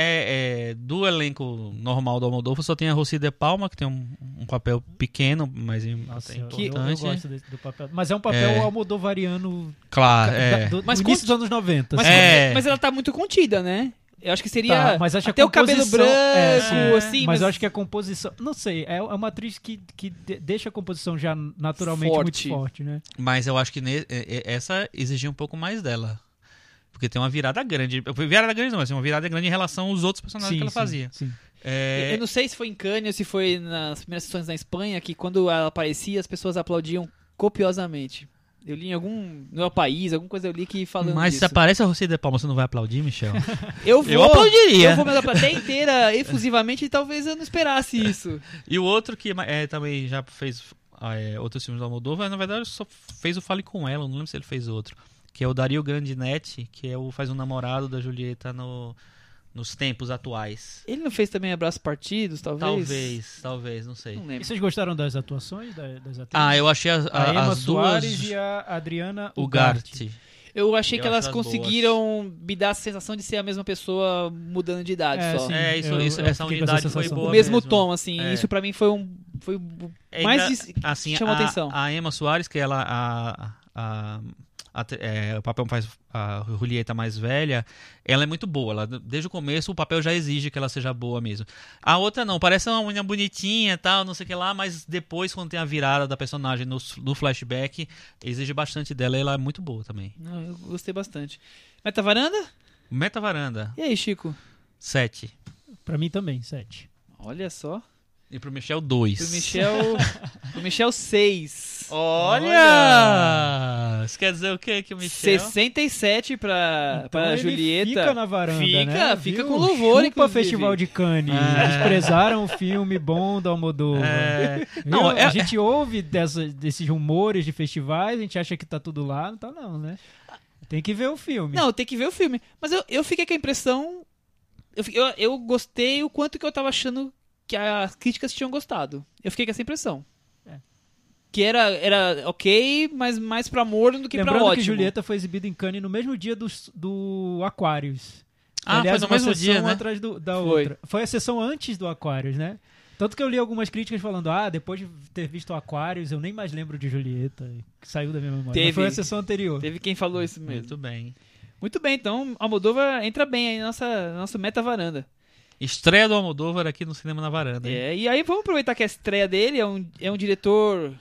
é, do elenco normal do Almodóvar só tem a Rossi De Palma, que tem um, um papel pequeno, mas Nossa, até eu, eu- importante. gosto desse- do papel. Mas é um papel É. almodovariano Claro, da- é. do, Mas do início dos anos 90. Mas, assim. É. mas ela tá muito contida, né? Eu acho que seria Tá, mas acho até o cabelo composição- branco, é, sim. assim, mas, eu acho que a composição. Não sei, é, uma atriz que, que de- deixa a composição já naturalmente Forte. muito forte, né? Mas eu acho que ne- é- é- essa exigia um pouco mais dela. Porque tem uma virada grande. Virada grande não, mas uma virada grande em relação aos outros personagens que ela sim, fazia. sim. É, Eu não sei se foi em Cannes ou se foi nas primeiras sessões na Espanha, que quando ela aparecia, as pessoas aplaudiam copiosamente. Eu li em algum. No meu país, alguma coisa eu li que falando mas se disso. aparece a Rossi De Palma, você não vai aplaudir, Michel? Eu vou. Eu aplaudiria. Eu vou ver a plateia inteira efusivamente e talvez eu não esperasse isso. E o outro que é, também já fez ah, é, outros filmes do Almodóvar, na verdade só fez o Fale Com Ela, não lembro se ele fez outro. Que é o Dario Grandinetti, que é o, faz um namorado da Julieta no, nos tempos atuais. Ele não fez também abraços partidos, talvez? Talvez, talvez, não sei. Não E vocês gostaram das atuações da- das atrizes? Ah, eu achei as, a a- Emma as Soares duas... e a Adriana Ugarte. Ugarte. Eu achei Eu que elas conseguiram me dar a sensação de ser a mesma pessoa mudando de idade É, só. sim. É, isso, Eu- isso- eu essa unidade foi boa. o mesmo mesmo. tom, assim. É. Isso pra mim foi um. Foi É mais dis- assim, chamou a, atenção. A Emma Soares, que ela a, a, a- é, o papel faz a Julieta mais velha, ela é muito boa. Ela, desde o começo o papel já exige que ela seja boa mesmo. A outra não, parece uma menina bonitinha, tal, não sei o que lá, mas depois quando tem a virada da personagem no, no flashback, exige bastante dela, e ela é muito boa também. Não, eu gostei bastante. Meta varanda? Meta Varanda, E aí, Chico? 7. Pra mim também, sete. Olha só. E pro Michel, 2. Pro Michel. pro Michel 6. Olha! Isso quer dizer o quê que o Michel... 67 pra, pra Então ele Julieta. Fica na varanda, Fica, né? fica Viu? com louvor, Chupa inclusive. Festival de Cannes. É. Desprezaram o filme bom do Almodóvar. É? Não, é- A gente ouve dessa, desses rumores de festivais, a gente acha que tá tudo lá, não tá não, né? Tem que ver o filme. Não, tem que ver o filme. Mas eu, eu fiquei com a impressão. Eu, eu, eu gostei o quanto que eu tava achando que as críticas tinham gostado. Eu fiquei com essa impressão. É. Que era, era ok, mas mais pra amor do que pra Lembrando ótimo. que Julieta foi exibida em Cannes no mesmo dia do, do Aquarius. Ah, Aliás, foi no uma mesmo sessão dia, né? atrás do- da Foi. outra. Foi a sessão antes do Aquarius, né? Tanto que eu li algumas críticas falando, ah, depois de ter visto o Aquarius, eu nem mais lembro de Julieta, que saiu da minha memória. Teve. Mas foi a sessão anterior. Teve quem falou isso mesmo. Muito bem. Muito bem, então Almodóvar entra bem aí na nossa, nossa meta varanda. Estreia do Almodóvar aqui no Cinema na Varanda. hein? É, e aí vamos aproveitar que a estreia dele é um, é um diretor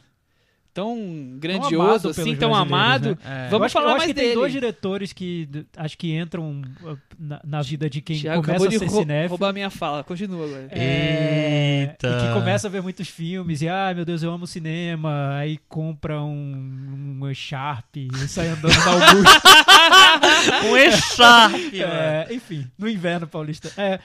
tão grandioso, assim, tão brasileiros, amado. né? É. Vamos acho, falar mais que dele. tem dois diretores que acho que entram uh, na, na vida de quem Thiago começa a ser rou- cinéfilo. roubar minha fala. Continua agora. É, Eita. E que começa a ver muitos filmes e, ai meu Deus, eu amo cinema. Aí compra um, um Sharp e sai andando na Augusta. Um mano. É, enfim, no inverno paulista. É,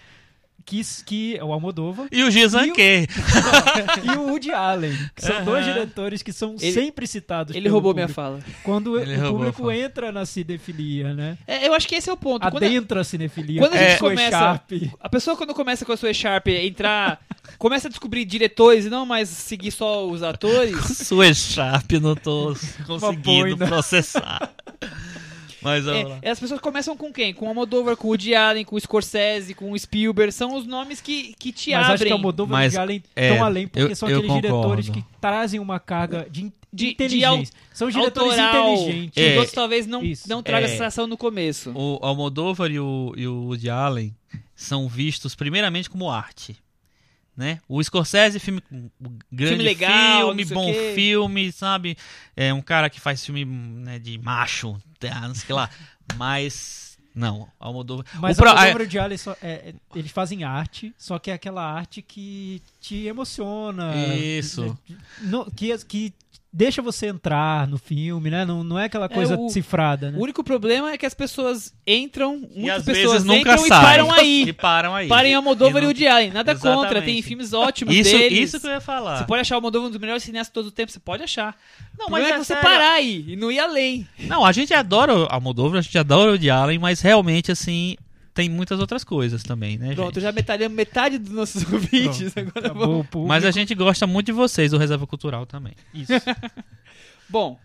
que, que o Almodóvar E o Gizanque. e o Woody Allen, que são Aham. dois diretores que são Ele- sempre citados Ele pelo roubou minha público. fala. Quando Ele o público fala. entra na cinefilia, né? É, eu acho que esse é o ponto. Quando a, Adentra a cinefilia. quando a gente o começa- Sharp. a pessoa quando começa com a sua Sharp entrar, começa a descobrir diretores e não mais seguir só os atores. Sua Sharp, não tô conseguindo processar. Mas vamos lá. É, as pessoas começam com quem? Com o Almodóvar, com o Woody Allen, com o Scorsese, com o Spielberg. São os nomes que, que te Mas acho abrem que o Almodóvar e Mas, o Allen é, estão além, porque eu- são aqueles diretores que trazem uma carga de, De- de inteligência. são diretores autoral, inteligentes. É. os outros talvez não, Isso. não tragam É. essa sensação no começo. O Almodóvar e o, e o Woody Allen são vistos primeiramente como arte. Né? O Scorsese, filme grande Filme legal, filme, bom filme, sabe? É um cara que faz filme né, de macho, tá, não sei o que lá. Mas não, Almodóvar. Mas o pro- Almodóvar e o é- é- eles fazem arte, só que é aquela arte que te emociona. Isso. No- que, que deixa você entrar no filme, né? Não, não é aquela coisa o- cifrada, né? O único problema é que as pessoas entram, e muitas pessoas vezes nunca entram e saem. param aí. E param aí. Parem Almodóvar e, não- o Woody Allen. Nada contra, Exatamente. tem filmes ótimos Isso, deles. isso que eu ia falar. Você pode achar o Almodóvar um dos melhores cineastas de todo o tempo, você pode achar. Não, o mas é é você sério. parar aí e não ir além. Não, a gente adora o Almodóvar, a gente adora o Woody Allen, mas realmente, assim, tem muitas outras coisas também, né, Pronto, gente? já metade, metade dos nossos ouvintes. Agora o público. Mas a gente gosta muito de vocês, do Reserva Cultural também. Isso. Bom,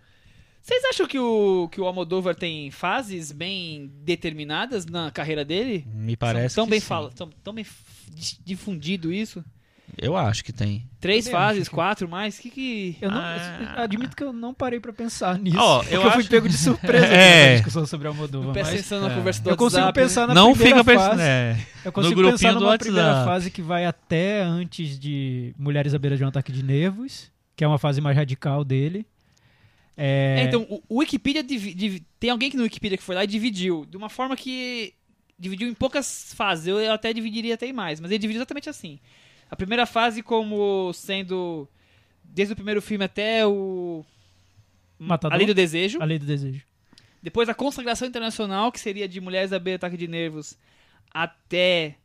vocês acham que o, que o Almodóvar tem fases bem determinadas na carreira dele? Me parece tão que bem sim. fala, tão, tão bem difundido isso. Eu acho que tem. Três Também fases, acho que- quatro mais, que que Eu não, Ah. eu admito que eu não parei pra pensar nisso. Ó, porque eu eu, fui acho- pego de surpresa É. na discussão sobre Almodóvar. Mas atenção na é. conversa do eu consigo WhatsApp, né? pensar na Não primeira fica fase. pensando. É. Eu consigo pensar numa primeira fase que vai até antes de Mulheres à beira de um ataque de nervos, que é uma fase mais radical dele. É, É, então, o, Wikipedia divi- divi- tem alguém que no Wikipedia que foi lá e dividiu de uma forma que dividiu em poucas fases. Eu, eu até dividiria até em mais, mas ele dividiu exatamente assim. A primeira fase como sendo desde o primeiro filme até o Matador? A Lei do Desejo. A Lei do Desejo. Depois a consagração internacional, que seria de Mulheres à beira ataque de nervos até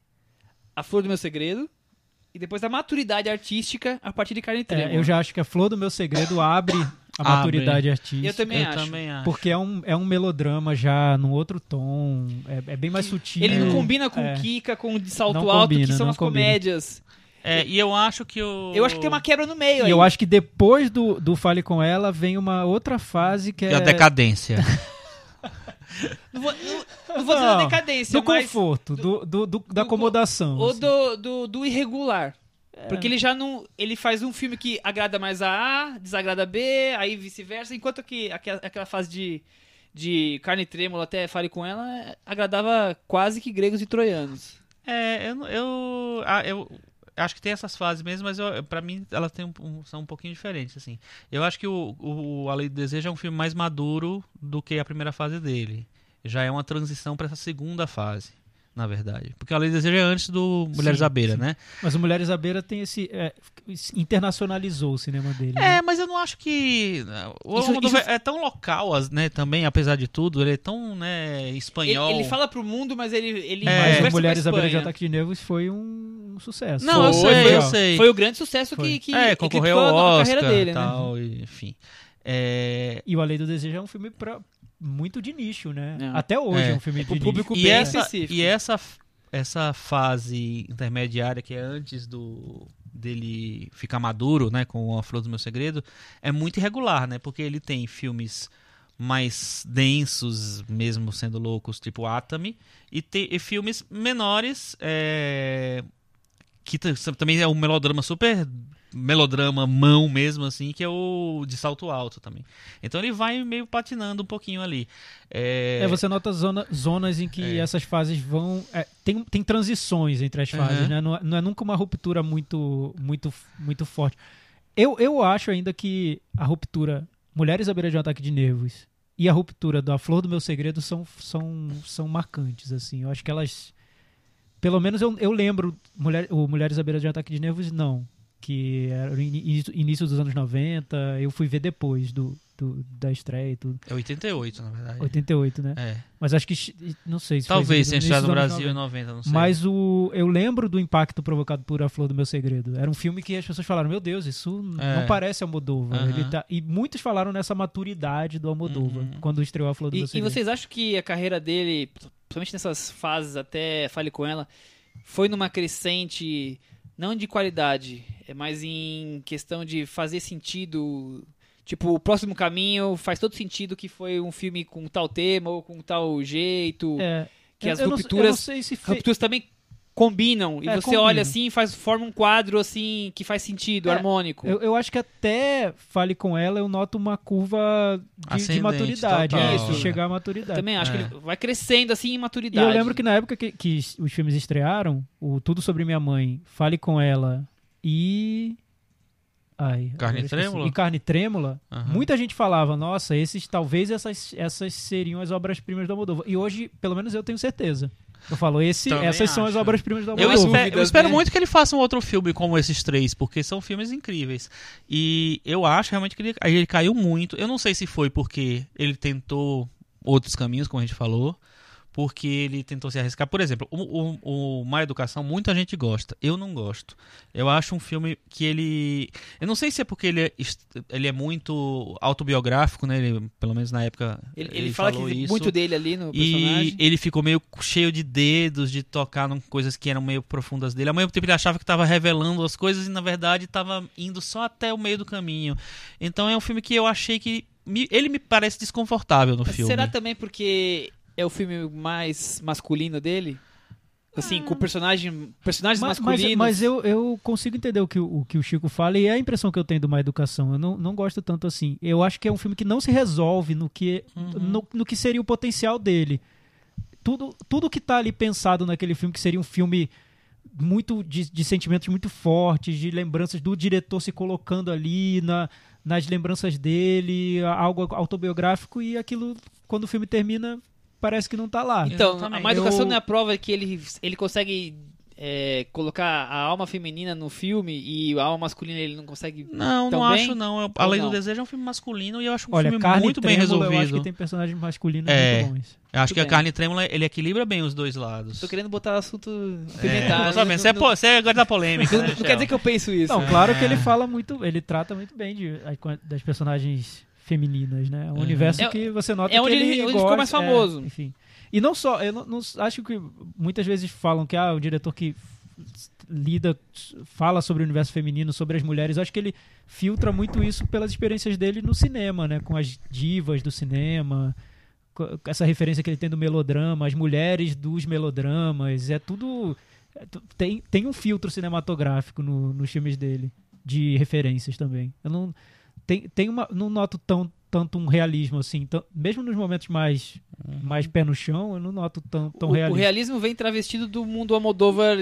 A Flor do Meu Segredo. E depois a maturidade artística a partir de Carne e Trêmula. É, eu já acho que a Flor do Meu Segredo abre a Abre. maturidade artística. Eu também Eu acho. também acho. Porque é um, é um melodrama já num outro tom, é, é bem mais sutil. Ele não combina com É. Kika, com de salto Não alto, que combina, são não as combina. comédias. É, e eu acho que o. Eu acho que tem uma quebra no meio E aí. eu acho que depois do, do Fale Com Ela vem uma outra fase que é... A decadência. Não vou, não, não vou dizer da decadência, do mas... conforto, do, do, do- da acomodação. Ou assim. do, do, do irregular. É. Porque ele já não. Ele faz um filme que agrada mais a A, desagrada a B, aí vice-versa, enquanto que aquela, aquela fase de, de carne e trêmula até fale com ela é, agradava quase que gregos e troianos. É, eu, não- eu, ah, eu acho que tem essas fases mesmo, mas pra mim elas um- são um pouquinho diferentes, assim. Eu acho que o, o A Lei do Desejo é um filme mais maduro do que a primeira fase dele. Já é uma transição pra essa segunda fase, na verdade. Porque A Lei do Desejo é antes do Mulheres Sim, à Beira, sim. né? Mas o Mulheres à Beira tem esse... é, internacionalizou o cinema dele. né? É, mas eu não acho que o Isso- isso- é tão local, né, também, apesar de tudo, ele é tão, né, Ele, espanhol. ele fala pro mundo, mas ele. ele É, Mas o Mulheres à Beira de. Ataque de Nervos foi um sucesso. Não, eu Foi, sei, eu foi, sei. foi o grande sucesso Foi. que, que é, concorreu ao a Oscar carreira dele, né? tal, e- enfim. É, E o A Lei do Desejo é um filme pra, muito de nicho, né? É. Até hoje é, É. um filme de pro público nicho. e bem essa, específico. e essa essa fase intermediária que é antes do dele ficar maduro, né, com a Flor do Meu Segredo, é muito irregular, né? Porque ele tem filmes mais densos, mesmo sendo loucos, tipo Atami, e, te, e filmes menores, é, que também é um melodrama super melodrama mão mesmo assim, que é o de salto alto também. Então ele vai meio patinando um pouquinho ali. É, É, você nota zona- zonas em que É. essas fases vão. é, tem, tem transições entre as fases, Uhum. né? Não, é- não é nunca uma ruptura muito, muito, muito forte. Eu, eu acho ainda que a ruptura Mulheres à beira de um ataque de nervos e a ruptura da Flor do Meu Segredo são, são, são marcantes, assim. Eu acho que elas. Pelo menos eu, eu lembro Mulher, o Mulheres à beira de um ataque de nervos, não. Que era o início dos anos 90. Eu fui ver depois do, do- da estreia e tudo. É 88, na verdade. 88, né? É. Mas acho que. Não sei se Talvez tenha início chegado no Brasil 90. em 90, não sei. Mas o, eu lembro do impacto provocado por A Flor do Meu Segredo. Era um filme que as pessoas falaram: Meu Deus, isso É. não parece Almodóvar. Aham. Ele tá- e muitos falaram nessa maturidade do Almodóvar Uhum. quando estreou A Flor do E, Meu e Segredo. vocês acham que a carreira dele, principalmente nessas fases até Fale Com Ela, foi numa crescente, não de qualidade, é mais em questão de fazer sentido... Tipo, o próximo caminho faz todo sentido que foi um filme com tal tema ou com tal jeito. É, que eu- as eu não- eu não rupturas- sei se fe- rupturas também combinam. E É, você combinam. olha assim e faz, forma um quadro assim que faz sentido, É, harmônico. Eu, eu acho que até Fale Com Ela eu noto uma curva de, de maturidade. total. é, Isso, chegar à maturidade. Também acho É. que ele vai crescendo assim em E maturidade. eu lembro que na época que, que os filmes estrearam, o Tudo Sobre Minha Mãe, Fale Com Ela e... Ai, Carne. Trêmula? E Carne Trêmula. Aham. Muita gente falava, nossa, esses talvez essas, essas seriam as obras-primas do Almodóvar. E hoje, pelo menos eu tenho certeza. Eu falo, esse, Também essas são as acho. obras-primas do Eu, Almodóvar. espero, eu espero né? muito que ele faça um outro filme como esses três, porque são filmes incríveis. E eu acho realmente que ele, ele caiu muito. Eu não sei se foi porque ele tentou outros caminhos, como a gente falou, porque ele tentou se arriscar. Por exemplo, o, o, o Má Educação, muita gente gosta. Eu não gosto. Eu acho um filme que ele. Eu não sei se é porque ele é, ele é muito autobiográfico, né? Ele, pelo menos na época. Ele, ele fala que isso. muito dele ali no personagem. E ele ficou meio cheio de dedos, de tocar em coisas que eram meio profundas dele. Ao mesmo tempo ele achava que estava revelando as coisas e na verdade estava indo só até o meio do caminho. Então é um filme que eu achei que me- ele me parece desconfortável no Mas filme. Será também porque é o filme mais masculino dele? Assim, com personagem, personagens Mas, mas, masculinos. mas eu, eu consigo entender o que o, que o Chico fala e é a impressão que eu tenho de uma educação. Eu não, não gosto tanto assim. Eu acho que é um filme que não se resolve no que, Uhum. no, no que seria o potencial dele. Tudo, tudo que tá ali pensado naquele filme, que seria um filme muito de, de sentimentos muito fortes, de lembranças do diretor se colocando ali na, nas lembranças dele, algo autobiográfico, e aquilo, quando o filme termina, parece que não tá lá. Então, Exatamente. a má educação Eu- não é a prova que ele, ele consegue é, colocar a alma feminina no filme e a alma masculina ele não consegue. Não, não Também? acho não. Eu- A Lei não? do Desejo é um filme masculino e eu acho um Olha, filme Carne muito bem Trêmula, resolvido. Eu acho que tem personagens masculinos É. muito bons. Eu acho Tudo que a bem. Carne Trêmula ele equilibra bem os dois lados. Tô querendo botar assunto É, sabendo. Você é, pô, você é agora da polêmica. não- né, não quer dizer que eu penso isso. Não, né? claro É. que ele fala muito, ele trata muito bem de, das personagens femininas, né? É um Uhum. universo É- que você nota é onde que ele- ele, onde ele ficou gosta- mais famoso. é, enfim. E não só, eu não, não- acho que muitas vezes falam que ah, o diretor que lida, fala sobre o universo feminino, sobre as mulheres, eu acho que ele filtra muito isso pelas experiências dele no cinema, né? Com as divas do cinema, essa referência que ele tem do melodrama, as mulheres dos melodramas, é tudo é tu- tem, tem um filtro cinematográfico no, nos filmes dele de referências também. Eu não tem, tem uma não noto tão tanto um realismo assim, tão- mesmo nos momentos mais mais pé no chão, eu não noto tão tão o, o realismo. realismo vem travestido do mundo Almodóvar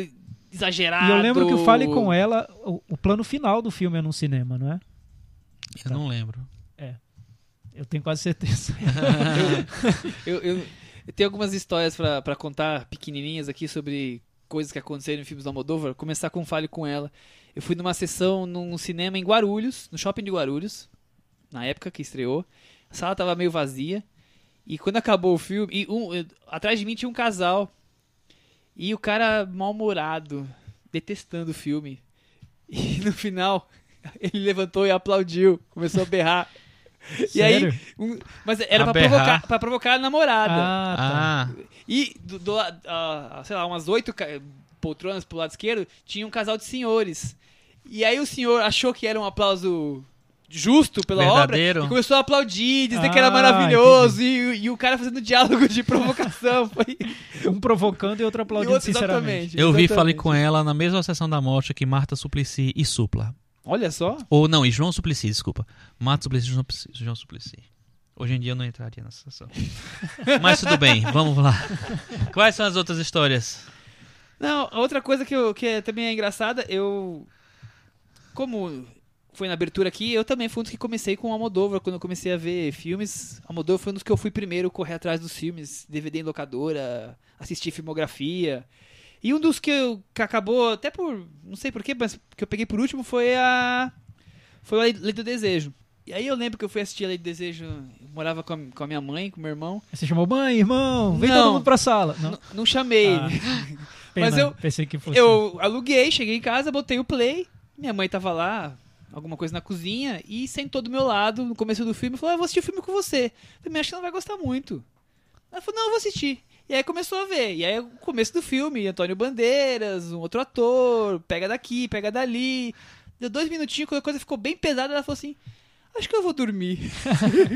exagerado. E eu lembro que o Fale com ela, o, o plano final do filme é num cinema, não é? Eu não lembro. Eu tenho quase certeza. Eu, eu- eu tenho algumas histórias pra pra contar pequenininhas aqui sobre coisas que aconteceram em filmes do Almodóvar. Vou Começar com Fale com ela. Eu fui numa sessão num cinema em Guarulhos, no shopping de Guarulhos, na época que estreou. A sala tava meio vazia. E quando acabou o filme, um- atrás de mim tinha um casal. E o cara mal-humorado, detestando o filme. E no final, ele levantou e aplaudiu, começou a berrar. E aí, um- mas era A pra berrar? provocar, pra provocar a namorada. Ah, tá. Ah, E, do, do ah, sei lá, umas oito poltronas pro lado esquerdo, tinha um casal de senhores. E aí o senhor achou que era um aplauso justo pela Verdadeiro. obra e começou a aplaudir, dizer que era Ah, maravilhoso. E, e o cara fazendo diálogo de provocação. Foi... Um provocando e outro aplaudindo E outro- sinceramente. exatamente. eu vi e falei com ela na mesma sessão da morte que Marta Suplicy e Supla. Olha só. Ou não, e João Suplicy, desculpa. Marta Suplicy e João Suplicy- João Suplicy. Hoje em dia eu não entraria nessa sessão. Mas tudo bem, vamos lá. Quais são as outras histórias? Não, outra coisa que, eu, que é- também é engraçada, eu. Como foi na abertura aqui, eu também fui um dos que comecei com o Almodóvar, quando eu comecei a ver filmes. Almodóvar foi um dos que eu fui primeiro correr atrás dos filmes, DVD em locadora, assistir filmografia. E um dos que, eu, que acabou, até por. Não sei porquê, mas que eu peguei por último foi a. Foi a Lei do Desejo. E aí eu lembro que eu fui assistir a Lei do Desejo. Eu morava com a, com a minha mãe, com o meu irmão. Você chamou mãe, irmão? Vem Não. todo mundo pra sala. Não. Não chamei. Ah, Mas pena, eu- pensei que fosse. Eu aluguei, cheguei em casa, botei o play. Minha mãe tava lá, alguma coisa na cozinha, e sentou do meu lado no começo do filme e falou: ah, Eu vou assistir o filme com você. Eu falei, acho que ela vai gostar muito. Ela falou: Não, eu vou assistir. E aí começou a ver. E aí o começo do filme, Antônio Bandeiras, um outro ator, pega daqui, pega dali. Deu dois minutinhos, quando a coisa ficou bem pesada, ela falou assim. Acho que eu vou dormir.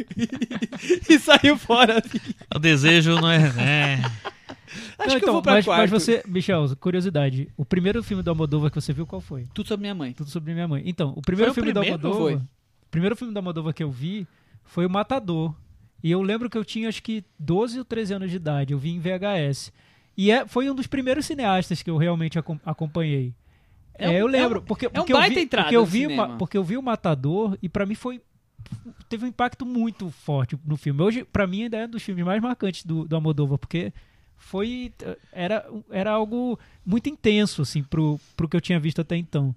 e saiu fora. assim. O desejo não é. né? Acho Não, que eu vou pra mas, quarto. mas você, Michel, curiosidade. O primeiro filme do Almodóvar que você viu, qual foi? Tudo sobre minha mãe. Tudo sobre minha mãe. Então, o primeiro Foi filme do Almodóvar. O primeiro filme do Almodóvar que eu vi foi O Matador. E eu lembro que eu tinha acho que 12 ou 13 anos de idade. Eu vi em VHS. E é, foi um dos primeiros cineastas que eu realmente acom- acompanhei. É um- É, eu lembro, é um- porque, é um porque eu vi, entrada porque eu vi o Ma- cinema. porque eu vi o Matador e pra mim foi teve um impacto muito forte no filme. Hoje, pra mim, ainda é um dos filmes mais marcantes do, do Almodóvar, porque foi era, era algo muito intenso assim pro, pro que eu tinha visto até então.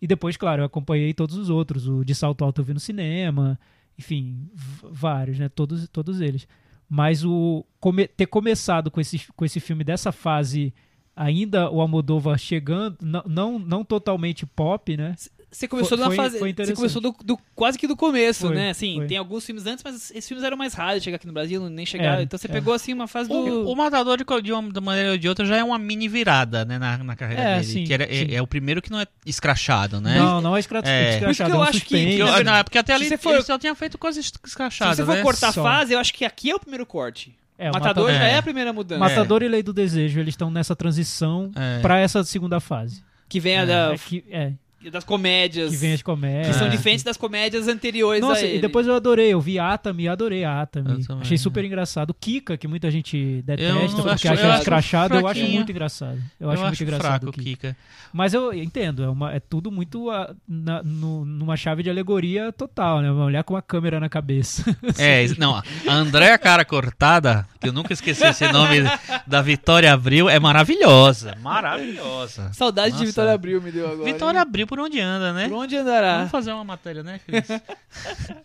E depois, claro, eu acompanhei todos os outros, o de Salto Alto eu vi no cinema, enfim, vários, né, todos todos eles. Mas o come- ter começado com esse com esse filme dessa fase ainda o Almodóvar chegando, não, não, não totalmente pop, né? Você começou Foi- fase. foi você começou do, do- quase que do começo, Foi, né? Assim, foi. tem alguns filmes antes, mas esses filmes eram mais raros de chegar aqui no Brasil, nem chegaram. Era, então você era. pegou assim uma fase do. O, o Matador, de, de uma maneira ou de outra, já é uma mini virada né, na, na carreira É, dele. sim, que era- é, é o primeiro que não é escrachado, né? Não, não é É. escrachado, é eu um acho que- suspense. Eu- não, é porque até se ali você for- ele só tinha feito coisas Se escrachadas, você for né? cortar Só. fase, eu acho que aqui é o primeiro corte. É, o Matador Matador- já É. é a primeira mudança. Matador e Lei do Desejo, eles estão nessa transição É. pra essa segunda fase. Que vem a É. da- É que, é, das comédias. que vem as que comédias. são É. diferentes das comédias anteriores Nossa, a e depois eu adorei, eu vi Atami, adorei a Atami. Também, Achei super engraçado. Kika, que muita gente detesta porque acho- acha eu escrachado, eu acho muito engraçado. Eu, Eu acho muito acho engraçado fraco o o Kika. Kika. Mas eu entendo, é, uma- é tudo muito ah, na- no- numa chave de alegoria total, né? Uma olhar com uma câmera na cabeça. É, não, a Andréa Cara Cortada, que eu nunca esqueci esse nome da Vitória Abril, é maravilhosa. Maravilhosa. Saudade de Nossa. Vitória Abril me deu agora. Vitória hein? Abril por onde anda, né? Por onde andará? Vamos fazer uma matéria, né, Cris?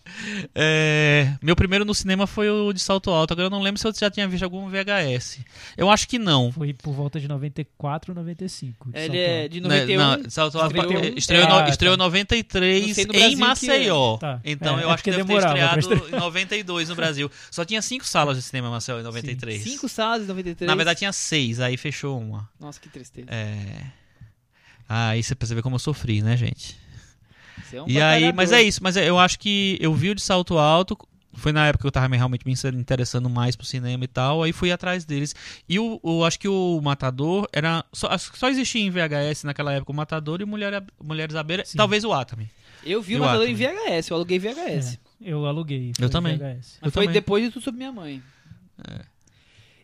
É, meu primeiro no cinema foi o de Salto Alto. Agora eu não lembro se eu já tinha visto algum VHS. Eu acho que não. Foi por volta de 94, 95. de Ele Salto é de Né, 91. não, Salto Alto estreou- estreou, estreou, Ah, estreou em tá. 93 Não sei no em Maceió. Tá. Então É, eu é acho que deve ter demorava pra estreado em 92 no Brasil. Só tinha cinco salas de cinema em Maceió em 93. Cinco salas em 93. Na verdade tinha seis, aí fechou uma. Nossa, que tristeza. É. Aí você percebe como eu sofri, né, gente? Você é um E aí, mas é isso, mas eu acho que eu vi o de salto alto. Foi na época que eu tava me- realmente me interessando mais pro cinema e tal, aí fui atrás deles. E o, o- acho que o Matador era. Só, só existia em VHS naquela época o Matador e Mulher, Mulheres à Beira, Sim. talvez o Atami. Eu vi E o Matador em Atman? VHS, eu aluguei VHS. É, eu aluguei. Eu também. VHS. Mas Eu foi também. depois de tudo sobre minha mãe. É.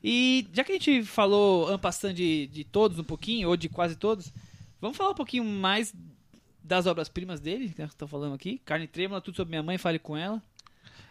E já que a gente falou ampassando de, de todos um pouquinho, ou de quase todos, vamos falar um pouquinho mais das obras-primas dele, que estão falando aqui. Carne Trêmula, Tudo Sobre Minha Mãe, Fale Com Ela.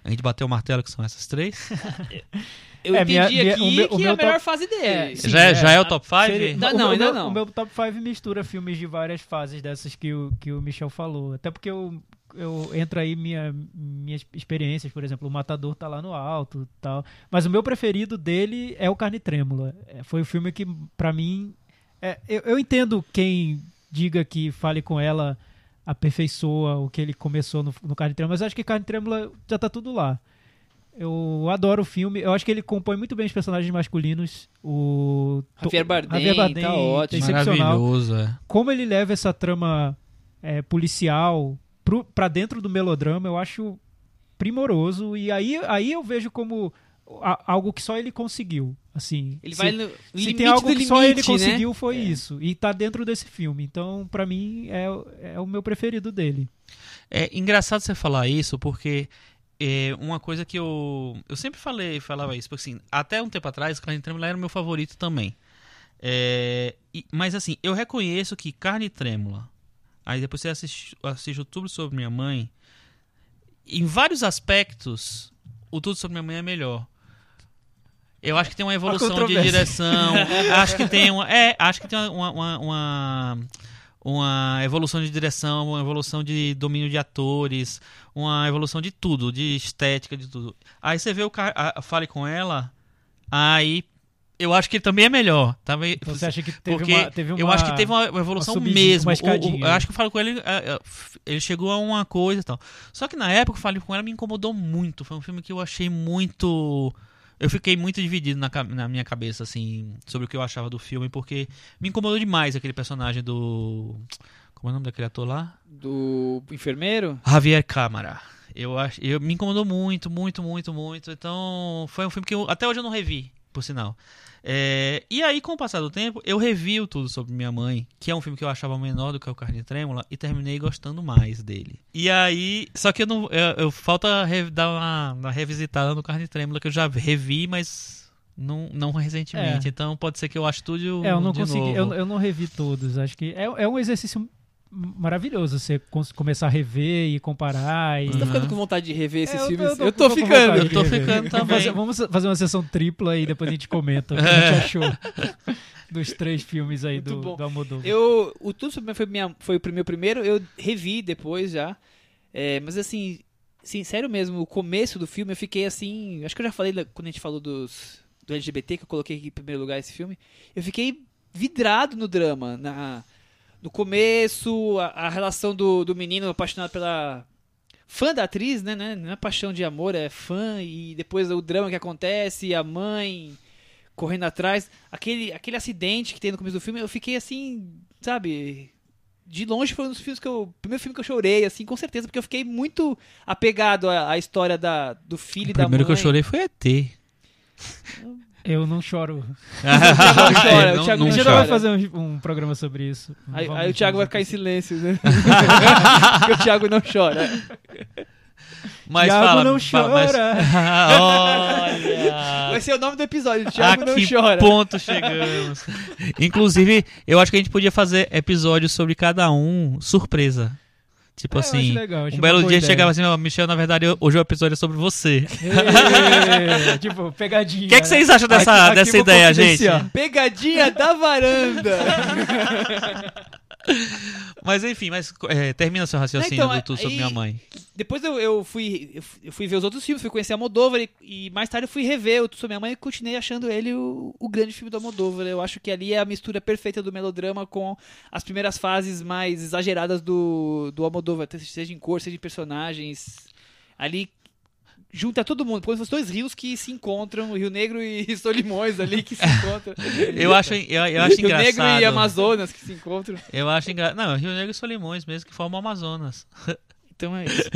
A gente bateu o martelo que são essas três. Eu É, entendi minha- minha- aqui o meu- o que é meu a melhor top- fase dele. É, sim. já, é, já é o top 5? Seria- Ainda o não, meu- ainda o meu- não. O meu top 5 mistura filmes de várias fases dessas que o, que o Michel falou. Até porque eu, eu entra aí minha, minhas experiências, por exemplo, o Matador tá lá no alto tal. Mas o meu preferido dele é o Carne Trêmula. É, foi o filme que, pra mim. É, eu, eu entendo quem diga que fale com ela aperfeiçoa o que ele começou no, no Carne Trêmula, mas eu acho que Carne Trêmula já tá tudo lá. Eu adoro o filme. Eu acho que ele compõe muito bem os personagens masculinos. O Javier Bardem, Javier Bardem tá ótimo. excepcional. Maravilhoso, é. Como ele leva essa trama é, policial pro, pra dentro do melodrama, eu acho primoroso. E aí, aí eu vejo como algo que só ele conseguiu. Assim, Ele se, vai no se limite tem algo que só ele limite, né? conseguiu, foi É. isso. E tá dentro desse filme. Então, pra mim, é, é o meu preferido dele. É engraçado você falar isso, porque é uma coisa que eu. Eu sempre falei, falava isso, porque assim, até um tempo atrás, Carne Trêmula era o meu favorito também. É, e- mas assim, eu reconheço que Carne Trêmula, aí depois você assiste, assiste o Tudo Sobre Minha Mãe, em vários aspectos, o Tudo Sobre Minha Mãe é melhor. Eu acho que tem uma evolução de direção. acho que tem uma. É, acho que tem uma, uma, uma, uma evolução de direção, uma evolução de domínio de atores, uma evolução de tudo, de estética, de tudo. Aí você vê o cara. a- Fale com ela, aí. Eu acho que ele também é melhor. Também, Você acha que teve porque uma, teve uma... eu acho que teve uma evolução uma mesmo. uma O- o- eu acho que eu falo com ele, é, é, ele chegou a uma coisa e tal. Só que na época, eu falei com ela, me incomodou muito. Foi um filme que eu achei muito. Eu fiquei muito dividido na, na minha cabeça, assim, sobre o que eu achava do filme, porque me incomodou demais aquele personagem do. Como é o nome daquele ator lá? Do enfermeiro? Javier Câmara. Eu acho, eu me incomodou muito, muito, muito, muito. Então, foi um filme que eu, até hoje eu não revi, por sinal. É, e aí, com o passar do tempo, eu revi o tudo sobre minha mãe, que é um filme que eu achava menor do que o Carne Trêmula, e terminei gostando mais dele. E aí, só que eu não, eu, eu- falta re- dar uma, uma revisitada no Carne Trêmula que eu já revi, mas não, não recentemente. É. Então, pode ser que eu ache tudo É, eu não consegui, eu, eu não revi todos. Acho que é, é um exercício maravilhoso você começar a rever e comparar. E... Você tá Uhum. ficando com vontade de rever esses É, eu tô- filmes? eu tô- Eu tô, eu tô ficando. Eu tô ficando também. vamos fazer uma sessão tripla e depois a gente comenta o que a gente achou dos três filmes aí Muito do, bom. do Almodóvar. Eu, o Tudo Sobre foi, minha, foi o meu primeiro, eu revi depois já. É, mas assim, sim, sério mesmo, o começo do filme eu fiquei assim. Acho que eu já falei quando a gente falou dos, do LGBT, que eu coloquei aqui em primeiro lugar esse filme. Eu fiquei vidrado no drama. Na, no começo, a, a relação do, do menino apaixonado pela. Fã da atriz, né, né? Não é paixão de amor, é fã. E depois o drama que acontece, a mãe correndo atrás. Aquele, aquele acidente que tem no começo do filme, eu fiquei assim, sabe? De longe foi um dos filmes que eu. Primeiro filme que eu chorei, assim, com certeza, porque eu fiquei muito apegado à, à história da, do filho O e da mãe. primeiro que eu chorei foi ET. Eu não choro. Não chora, o Thiago a não gente chora. vai fazer um, um programa sobre isso. Aí, aí o Thiago vai ficar em silêncio, né? porque o Thiago não chora. Mas Thiago fala, não fala, mas- chora. Olha! Vai ser o nome do episódio, o Thiago a não que chora. ponto chegamos? Inclusive, eu acho que a gente podia fazer episódios sobre cada um surpresa. Tipo É, assim, legal, um belo dia ideia. chegava assim, ó, Michel, na verdade, hoje o episódio é sobre você. Tipo, pegadinha. O que, é que vocês acham dessa, Arquivo dessa ideia, gente? Pegadinha da varanda. Mas enfim, mas é, termina seu raciocínio Então, do Tu sobre minha mãe. Depois eu, eu fui- eu fui ver os outros filmes, fui conhecer a Moldova e, e mais tarde eu fui rever o Tu Sobre Minha Mãe e continuei achando ele o, o grande filme da Moldova. Eu acho que ali é a mistura perfeita do melodrama com as primeiras fases mais exageradas do, do Almodóvar, seja em cor, seja em personagens. Ali junta todo mundo, como se fossem dois rios que se encontram, o Rio Negro e Solimões ali que se encontram. Eu acho, eu, eu acho Rio Negro e engraçado. Amazonas que se encontram. Eu acho engraçado. Não, Rio Negro e Solimões mesmo, que formam Amazonas. Então é isso.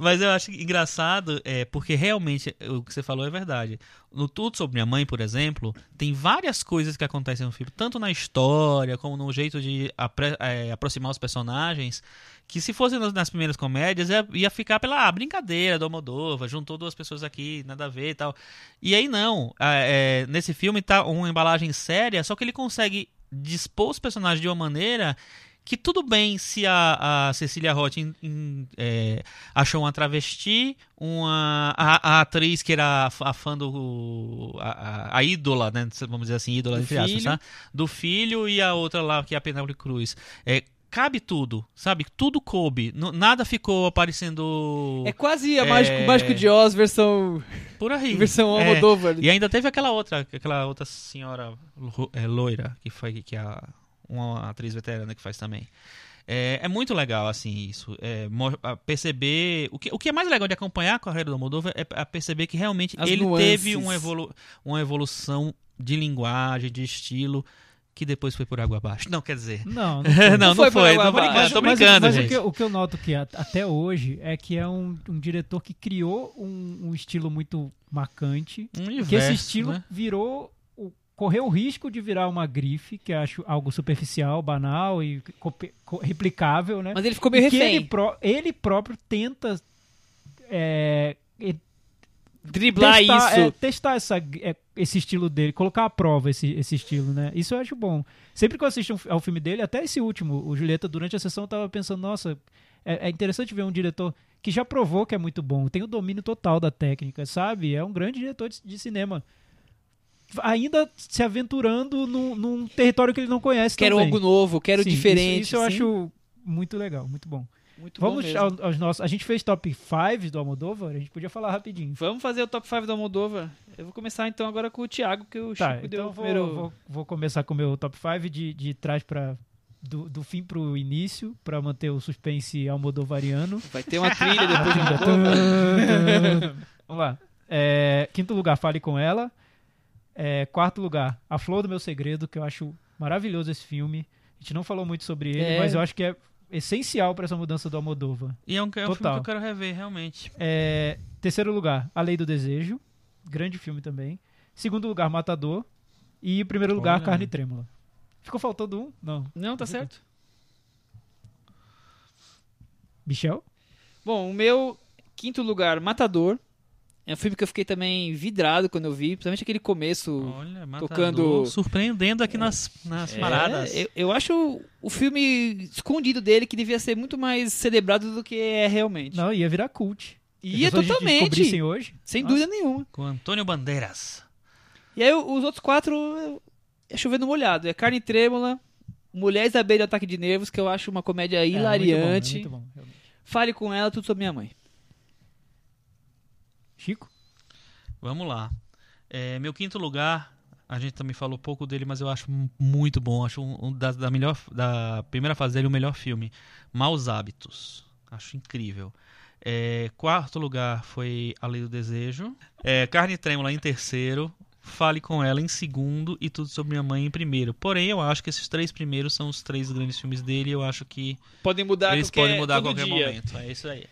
Mas eu acho engraçado, é, porque realmente o que você falou é verdade. No Tudo Sobre Minha Mãe, por exemplo, tem várias coisas que acontecem no filme, tanto na história, como no jeito de apre- é, aproximar os personagens, que se fosse nas, primeiras comédias, ia, ia ficar pela ah, brincadeira do Almodóvar, juntou duas pessoas aqui, nada a ver e tal. E aí não, é, nesse filme tá uma embalagem séria, só que ele consegue dispor os personagens de uma maneira que tudo bem se a, a Cecília Roth em- em, é, achou uma travesti, uma a, a atriz que era a, fã do a, a- a ídola, né, vamos dizer assim, ídola Do entre aspas, filho. tá? do filho e a outra lá que é a Penélope Cruz. É, cabe tudo, sabe? Tudo coube, nada ficou aparecendo É quase a É. Mágico, Mágico de Oz versão, por aí. versão É, Almodóvar. e ainda teve aquela outra, aquela outra senhora é, loira, que foi que é a, uma atriz veterana que faz também. É, é muito legal, assim, isso. É, perceber. O que, o que é mais legal de acompanhar a carreira do Almodóvar é perceber que realmente As ele nuances. teve uma, evolu uma evolução de linguagem, de estilo, que depois foi por água abaixo. Não, quer dizer. Não, não não, foi. não, foi foi. Tô brincando, abaixo. tô Mas- brincando, mas gente. O, que, eu- o que eu noto que até hoje é que é um, um diretor que criou um, um estilo muito marcante, Um que universo, esse estilo né? virou o- correu o risco de virar uma grife, que eu acho algo superficial, banal e replicável, né? Mas ele ficou meio que refém. ele, pró- ele próprio tenta é, Driblar testar, isso. é, testar essa, é, esse estilo dele, colocar à prova esse, esse estilo, né? Isso eu acho bom. Sempre que eu assisto um ao filme dele, até esse último, o Julieta, durante a sessão, eu tava pensando, nossa, é, é interessante ver um diretor que já provou que é muito bom, tem o domínio total da técnica, sabe? É um grande diretor de, de cinema. ainda se aventurando num, num território que ele não conhece Quero também. algo novo, quero Sim, diferente. Isso, isso eu sim. acho muito legal, muito bom. Muito bom Vamos mesmo. ao- aos nossos. A gente fez top 5 do Almodóvar, a gente podia falar rapidinho. Vamos fazer o top 5 da Moldova. Eu vou começar então agora com o Thiago, que o Tá, Chico então deu eu o vou, primeiro. vou, vou começar com o meu top 5 de, de trás para do, do fim pro início, pra manter o suspense almodovariano. Vai ter uma trilha depois de. Vamos lá. É, quinto lugar, Fale Com Ela. É, quarto lugar, A Flor do Meu Segredo, que eu acho maravilhoso esse filme. A gente não falou muito sobre ele, É. mas eu acho que é essencial pra essa mudança do Almodóvar. E é um, é um filme que eu quero rever, realmente. É, terceiro lugar, A Lei do Desejo. Grande filme também. Segundo lugar, Matador. E primeiro lugar, Olha. Carne Trêmula. Ficou faltando um? Não. Não, tá certo. Michel? Bom, o meu quinto lugar, Matador. É um filme que eu fiquei também vidrado quando eu vi, principalmente aquele começo. Olha, Matador, tocando- surpreendendo aqui nas, nas É, paradas. eu, eu acho o filme escondido dele que devia ser muito mais celebrado do que é realmente. Não, ia virar cult. Ia totalmente. hoje. Sem Nossa. dúvida nenhuma. Com Antônio Bandeiras. E aí os outros quatro eu- é chovendo molhado. É Carne Trêmula, Mulheres à beira do ataque de nervos, que eu acho uma comédia É, hilariante. muito bom, é muito bom, realmente. Fale com ela, tudo sobre minha mãe. Chico? Vamos lá. É, meu quinto lugar, a gente também falou pouco dele, mas eu acho mu- muito bom. Acho um, um da, da melhor, da primeira fase dele o melhor filme. Maus Hábitos. Acho incrível. É, quarto lugar foi A Lei do Desejo. É, Carne Trêmula em terceiro. Fale com ela em segundo e Tudo sobre minha mãe em primeiro. Porém, eu acho que esses três primeiros são os três grandes filmes dele. e Eu acho que Podem mudar eles podem mudar a todo qualquer dia. momento. É isso aí.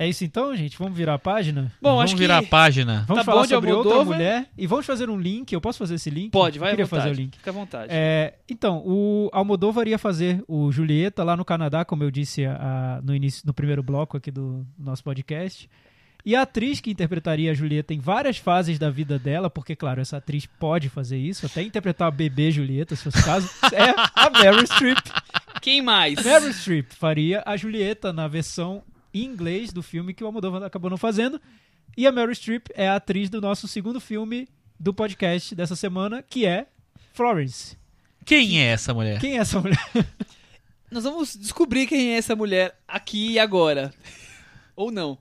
É isso então, gente? Vamos virar a página? Bom, Vamos acho que virar a página. Vamos Tá falar bom sobre outra mulher e vamos fazer um link. Eu posso fazer esse link? pode, Eu vai à queria vontade. fazer o link. Fica à vontade. É, então, o Almodóvar ia fazer o Julieta lá no Canadá, como eu disse a- no início, no primeiro bloco aqui do nosso podcast. E a atriz que interpretaria a Julieta em várias fases da vida dela, porque, claro, essa atriz pode fazer isso, até interpretar a bebê Julieta, se fosse o caso, é a Meryl Streep. Quem mais? Meryl Streep faria a Julieta na versão em inglês do filme que o Almodóvar acabou não fazendo. E a Meryl Streep é a atriz do nosso segundo filme do podcast dessa semana, que é Florence. Quem é essa mulher? Quem é essa mulher? Nós vamos descobrir quem é essa mulher aqui e agora. Ou não.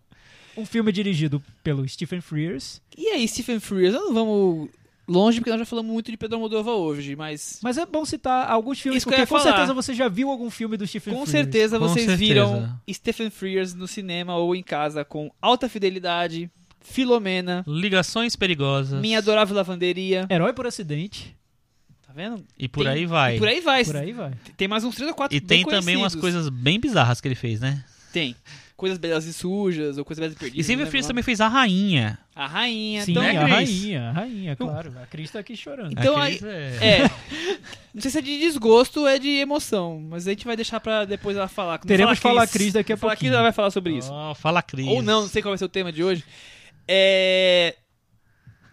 Um filme dirigido pelo Stephen Frears. E aí, Stephen Frears? Nós não vamos longe, porque nós já falamos muito de Pedro Almodóvar hoje, mas... Mas é bom citar alguns filmes, Isso porque com falar. certeza você já viu algum filme do Stephen Com Frears. certeza Com vocês certeza. viram Stephen Frears no cinema ou em casa com Alta Fidelidade, Filomena, Ligações perigosas. Minha Adorável Lavanderia. Herói por acidente. Tá vendo? E por Tem- aí vai. E por aí vai. Por aí vai. Tem mais uns três ou quatro E bem tem também umas coisas bem bizarras que ele fez, né? Tem. Coisas belas e sujas, ou coisas belas e perdidas. E Stephen não Frears lembro também fez A Rainha. A rainha. Sim, então, né, a Cris? rainha, a rainha, claro. A Cris tá aqui chorando. Então, A aí- Cris é- É. Não sei se é de desgosto ou é de emoção, mas a gente vai deixar pra depois ela falar. Quando Teremos que falar falar Cris daqui a falar pouquinho. Cris, ela vai falar sobre isso. Ó, fala Cris. Ou não, não sei qual vai ser o tema de hoje. É.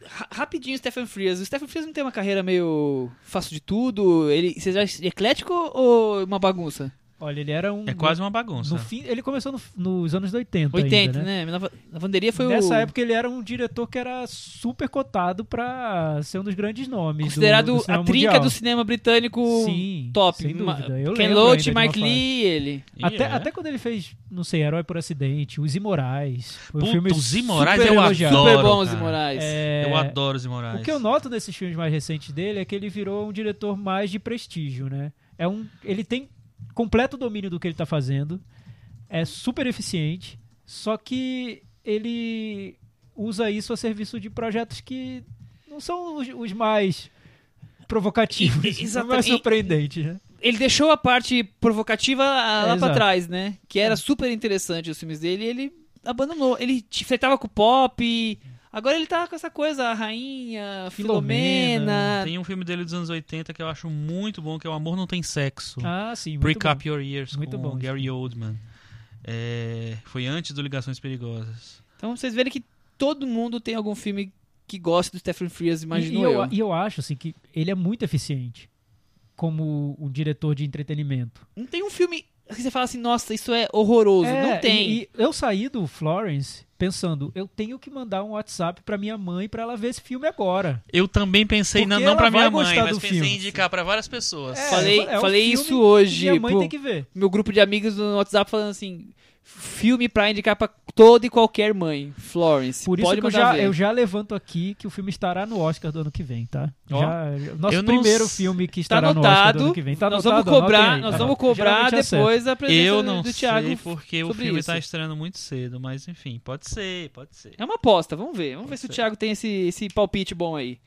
ra- Rapidinho, Stephen Frears. O Stephen Frears não tem uma carreira meio fácil de tudo? Ele, você acha eclético ou uma bagunça? Olha, ele era um... É quase uma bagunça. No fim, ele começou no- nos anos 80 80, ainda, né? né? Lava- Lavanderia foi Nessa o. época ele era um diretor que era super cotado pra ser um dos grandes nomes do- Considerado do, cinema a trinca mundial. do cinema britânico Sim, top. sem dúvida. Eu Ken Loach, Mike. Lee ele. Até, é? até quando ele fez, não sei, Herói por Acidente, Os Imorais. Foi um filme Os Imorais super eu elogiado. adoro. Super bons cara. e Moraes. É, Eu adoro os Imorais. O que eu noto nesses filmes mais recentes dele é que ele virou um diretor mais de prestígio, né? É um, ele tem completo domínio do que ele tá fazendo, é super eficiente, só que ele usa isso a serviço de projetos que não são os, os mais provocativos, E- os mais exatamente. surpreendentes, né? Ele deixou a parte provocativa ah, É, lá pra exato. trás, né? Que era É. super interessante os filmes dele e ele abandonou. Ele te- flertava com o pop. Agora ele tá com essa coisa, a rainha, Filomena. Filomena. Tem um filme dele dos anos 80 que eu acho muito bom, que é O Amor Não Tem Sexo. Ah, sim, muito Break bom. Up Your Ears Muito com bom Gary Oldman. É, foi antes do Ligações Perigosas. Então vocês verem que todo mundo tem algum filme que gosta do Stephen Frears, E, imagino e eu. eu, e eu acho assim que ele é muito eficiente como um diretor de entretenimento. Não tem um filme, você fala assim, nossa, isso é horroroso. É, não tem. E, e eu saí do Florence pensando, eu tenho que mandar um WhatsApp pra minha mãe pra ela ver esse filme agora. Eu também pensei, Porque não, não ela pra minha mãe, mas pensei filme. em indicar pra várias pessoas. É, Falei- é um falei isso hoje, Minha mãe tem que ver. Meu grupo de amigos no WhatsApp falando assim, filme pra indicar pra toda e qualquer mãe. Florence. Por isso pode que eu já, ver. eu já levanto aqui que o filme estará no Oscar do ano que vem, tá? Ó. Já, nosso Eu primeiro filme que Tá estará no Oscar do anotado. ano que vem. Tá nós anotado, vamos cobrar, aí, nós tá? vamos cobrar Geralmente acerta. depois a presença Eu não do Thiago. sei porque o filme isso. tá estreando muito cedo, mas enfim, pode ser, pode ser. É uma aposta, vamos ver. Vamos ver se o ser. Thiago tem esse, esse palpite bom aí.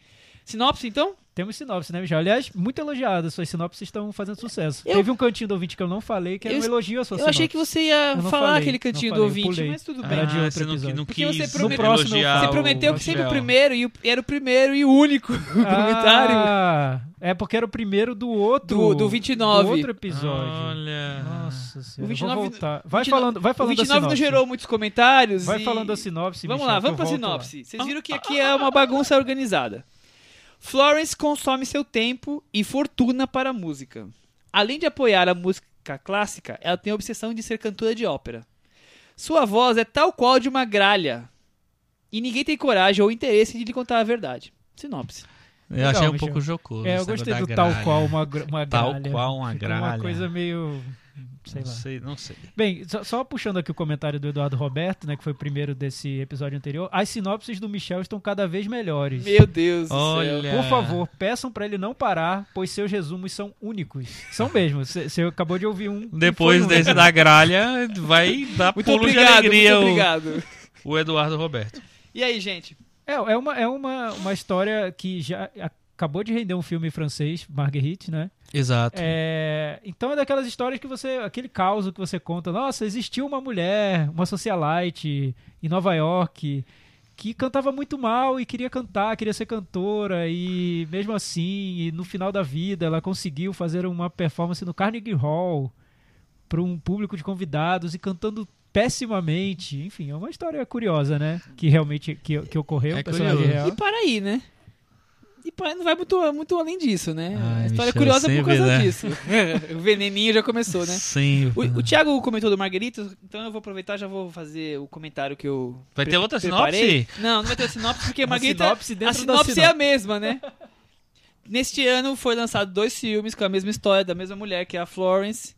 Sinopse, então? Temos sinopse, né, Michel? Aliás, muito elogiada. Suas sinopses estão fazendo sucesso. Eu- Teve um cantinho do ouvinte que eu não falei, que era Eu- um elogio à sua Eu achei que você ia falar falei, aquele cantinho falei, do ouvinte, mas tudo Ah, bem. Era de outro você não, episódio. não Porque quis você prometeu- próximo Você o prometeu que sempre o primeiro e o- era o primeiro e o único comentário Ah, é porque era o primeiro do outro. do, do 29. do outro episódio. Olha. Nossa senhora. O 29 Vou voltar. Vai 29 falando, vai o falando 29 da não sinopse. gerou muitos comentários. Vai e- falando a sinopse, Vamos Michel, lá, vamos pra volto lá. sinopse. Vocês viram que aqui é uma bagunça organizada. Florence consome seu tempo e fortuna para a música. Além de apoiar a música clássica, ela tem a obsessão de ser cantora de ópera. Sua voz é tal qual de uma gralha. E ninguém tem coragem ou interesse de lhe contar a verdade. Sinopse. Eu Legal, achei um Michel. pouco jocoso. É, eu gostei do tal qual uma, uma Tal gralha. qual uma gralha. Uma coisa meio. Sei Não lá. sei, não sei. Bem, só, só puxando aqui o comentário do Eduardo Roberto, né, que foi o primeiro desse episódio anterior, as sinopses do Michel estão cada vez melhores. Meu Deus do céu. Olha. Por favor, peçam pra ele não parar, pois seus resumos são únicos. São mesmo. Você acabou de ouvir um. Depois um. desse da gralha, vai dar Muito pulo de obrigado, alegria muito o- obrigado. o Eduardo Roberto. E aí, gente? É, é, uma, é uma, uma história que já acabou de render um filme francês, Marguerite, né? Exato. É, então é daquelas histórias que você. aquele caos que você conta. Nossa, existiu uma mulher, uma socialite em Nova York que cantava muito mal e queria cantar, queria ser cantora e mesmo assim, e no final da vida, ela conseguiu fazer uma performance no Carnegie Hall para um público de convidados e cantando pessimamente. Enfim, é uma história curiosa, né? Que realmente que, que ocorreu, É um personagem curioso. real. E para aí, né? E não vai muito, muito além disso, né? Ai, a história é curiosa por causa né? disso. o veneninho já começou, né? Sim. O, o Thiago comentou do Marguerito, então eu vou aproveitar e já vou fazer o comentário que eu. Vai ter outra preparei. sinopse? Não, não vai ter sinopse, porque Uma Marguerita. sinopse dentro a sinopse é sinopse. a mesma, né? Neste ano foi lançado dois filmes com a mesma história da mesma mulher, que é a Florence.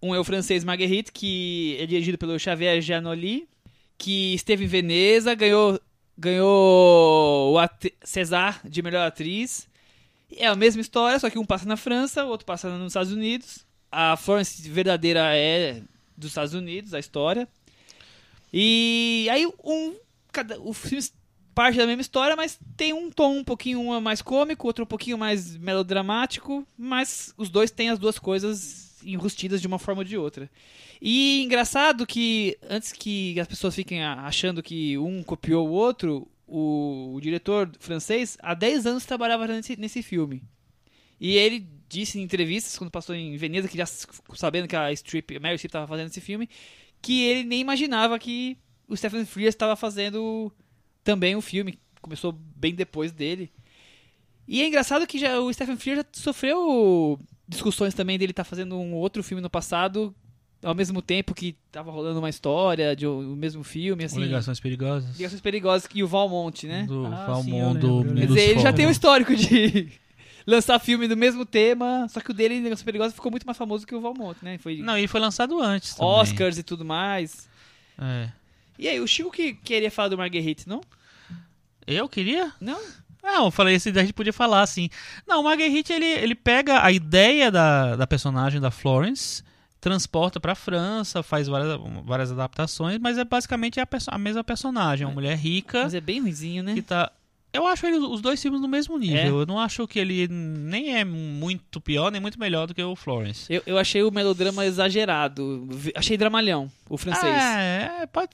Um é o francês Marguerite, que é dirigido pelo Xavier Giannoli, que esteve em Veneza, ganhou, ganhou o at- César de melhor atriz. É a mesma história, só que um passa na França, o outro passa nos Estados Unidos. A Florence verdadeira é dos Estados Unidos, a história. E aí um cada o filme parte da mesma história, mas tem um tom um pouquinho mais cômico, outro um pouquinho mais melodramático, mas os dois têm as duas coisas enrustidas de uma forma ou de outra. E engraçado que antes que as pessoas fiquem achando que um copiou o outro, o, o diretor francês há 10 anos trabalhava nesse, nesse filme. E ele disse em entrevistas, quando passou em Veneza, que já sabendo que a Strip, a Meryl Streep estava fazendo esse filme, que ele nem imaginava que o Stephen Frears estava fazendo também o filme. Começou bem depois dele. E é engraçado que já o Stephen Frears já sofreu discussões também dele estar fazendo um outro filme no passado, ao mesmo tempo que estava rolando uma história de o, o mesmo filme, assim. Ligações perigosas. Ligações Perigosas e o Valmont, né? Do Ah, Valmont, sim, eu lembro, do Quer dizer, ele já tem um o histórico de lançar filme do mesmo tema, só que o dele, Ligações Perigosas, ficou muito mais famoso que o Valmont, né? Foi Não, ele foi lançado antes também. Oscars e tudo mais. É. E aí, o Chico que queria falar do Marguerite, não? Eu queria? Não? Não, eu falei isso, a gente podia falar assim. Não, o Marguerite, ele, ele pega a ideia da, da personagem da Florence, transporta pra França, faz várias, várias adaptações, mas é basicamente a, perso- a mesma personagem, uma mulher rica Mas é bem ruizinho, né? que tá... Eu acho ele, os dois filmes no mesmo nível. Eu não acho que ele nem é muito pior, nem muito melhor do que o Florence. Eu, eu achei o melodrama exagerado. Vi- Achei dramalhão, o francês. É, é, pode,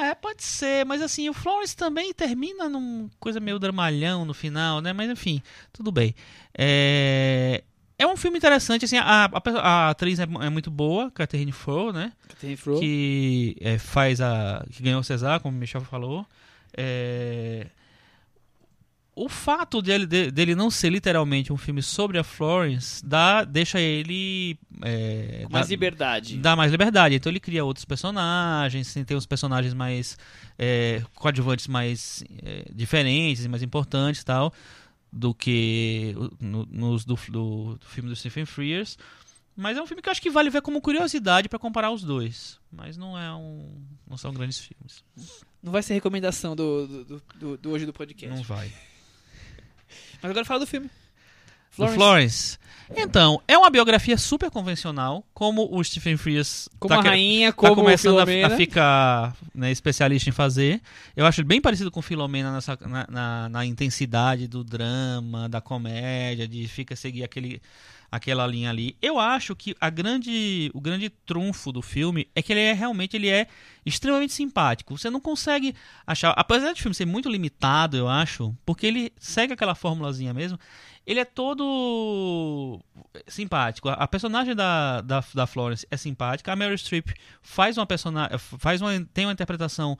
é, pode ser, mas assim, o Florence também termina num coisa meio dramalhão no final, né? Mas enfim, tudo bem. É, é um filme interessante, assim, a, a, a atriz é, é muito boa, Catherine Fro, né? Tem Fro. Que é, faz a. que ganhou o César, como o Michel falou. É, o fato dele, de- dele não ser literalmente um filme sobre a Florence dá, deixa ele. É, mais dá- liberdade. dá mais liberdade. Então ele cria outros personagens, tem os personagens mais é, coadjuvantes mais é, diferentes e mais importantes e tal do que no- nos do, do- do filme do Stephen Frears. Mas é um filme que eu acho que vale ver como curiosidade pra comparar os dois. Mas não é um, não são grandes filmes. Não vai ser recomendação do, do- do- do hoje do podcast. Não vai. Mas agora fala do filme. Do Florence. Então, é uma biografia super convencional, como o Stephen Frears Como tá a rainha, tá como começando a, a ficar né, especialista em fazer. Eu acho bem parecido com Filomena nessa, na, na- na intensidade do drama, da comédia, de fica seguir aquele, aquela linha ali. Eu acho que a grande, o grande trunfo do filme é que ele é realmente ele é extremamente simpático. Você não consegue achar, apesar do filme ser muito limitado, eu acho, porque ele segue aquela formulazinha mesmo. Ele é todo simpático. A- personagem da, da, da Florence é simpática. A Meryl Streep faz uma personagem, faz uma, tem uma interpretação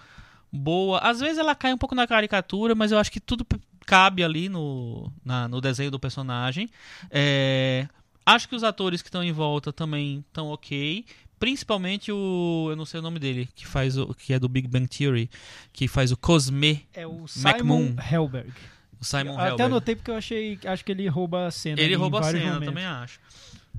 boa. Às vezes ela cai um pouco na caricatura, mas eu acho que tudo cabe ali no, na- no desenho do personagem. É, acho que os atores que estão em volta também estão ok. Principalmente o. Eu não sei o nome dele, que faz o. que é do Big Bang Theory, que faz o Cosme, É o McMoon. Simon Helberg. o Simon Até Helberg. anotei porque eu achei, acho que ele rouba a cena. Ele rouba a cena, momentos. também acho.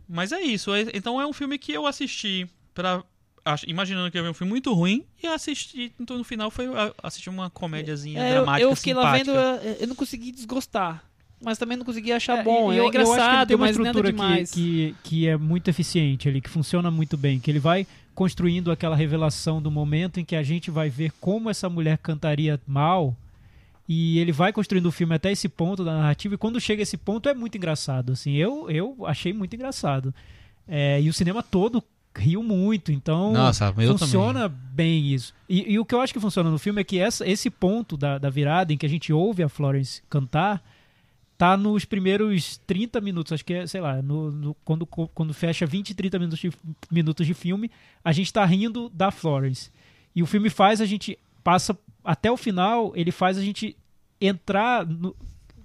Mas é isso. é- Então é um filme que eu assisti pra. ach- Imaginando que ia ver um filme muito ruim e assisti. Então no final foi assistir uma comédiazinha É, eu, dramática. eu fiquei lá vendo, simpática. eu, eu não consegui desgostar. Mas também não consegui achar É, bom. e é eu, eu acho que ele engraçado, tem uma mas nada estrutura demais. que, que, que é muito eficiente ali, que funciona muito bem, que ele vai construindo aquela revelação do momento em que a gente vai ver como essa mulher cantaria mal e ele vai construindo o filme até esse ponto da narrativa e quando chega esse ponto é muito engraçado, assim, eu, eu achei muito engraçado. É, e o cinema todo riu muito, então Nossa, eu funciona bem isso. E, e o que eu acho que funciona no filme é que essa, esse ponto da, da virada em que a gente ouve a Florence cantar tá nos primeiros 30 minutos, acho que é, sei lá, no, no- quando, quando fecha 20, 30 minutos de, minutos de filme, a gente tá rindo da Florence. E o filme faz a gente, passa até o final, ele faz a gente entrar, no-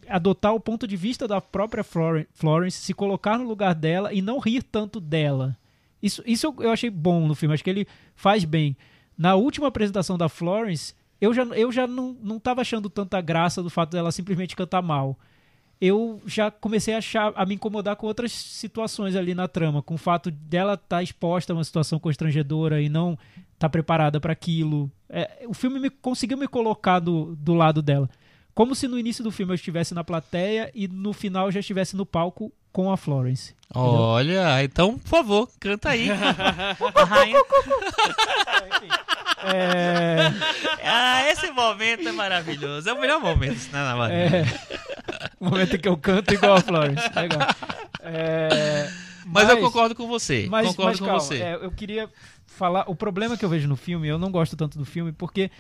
adotar o ponto de vista da própria Floren- Florence, se colocar no lugar dela e não rir tanto dela. Isso, isso eu, achei bom no filme, acho que ele faz bem. Na última apresentação da Florence, eu já, eu já não, não achando tanta graça do fato dela simplesmente cantar mal. Eu já comecei a achar, a me incomodar com outras situações ali na trama, com o fato dela estar exposta a uma situação constrangedora e não estar preparada para aquilo. É, o filme me, conseguiu me colocar do, do lado dela. Como se no início do filme eu estivesse na plateia e no final eu já estivesse no palco com a Florence. Olha, então, por favor, canta aí. a rainha. É, Ah, esse momento é maravilhoso. É o melhor momento, né, na é, o momento em que eu canto igual a Florence. Legal. É, Mas, eu concordo com você. Mas, concordo mas com calma, você. é, eu queria falar. O problema que eu vejo no filme, eu não gosto tanto do filme, porque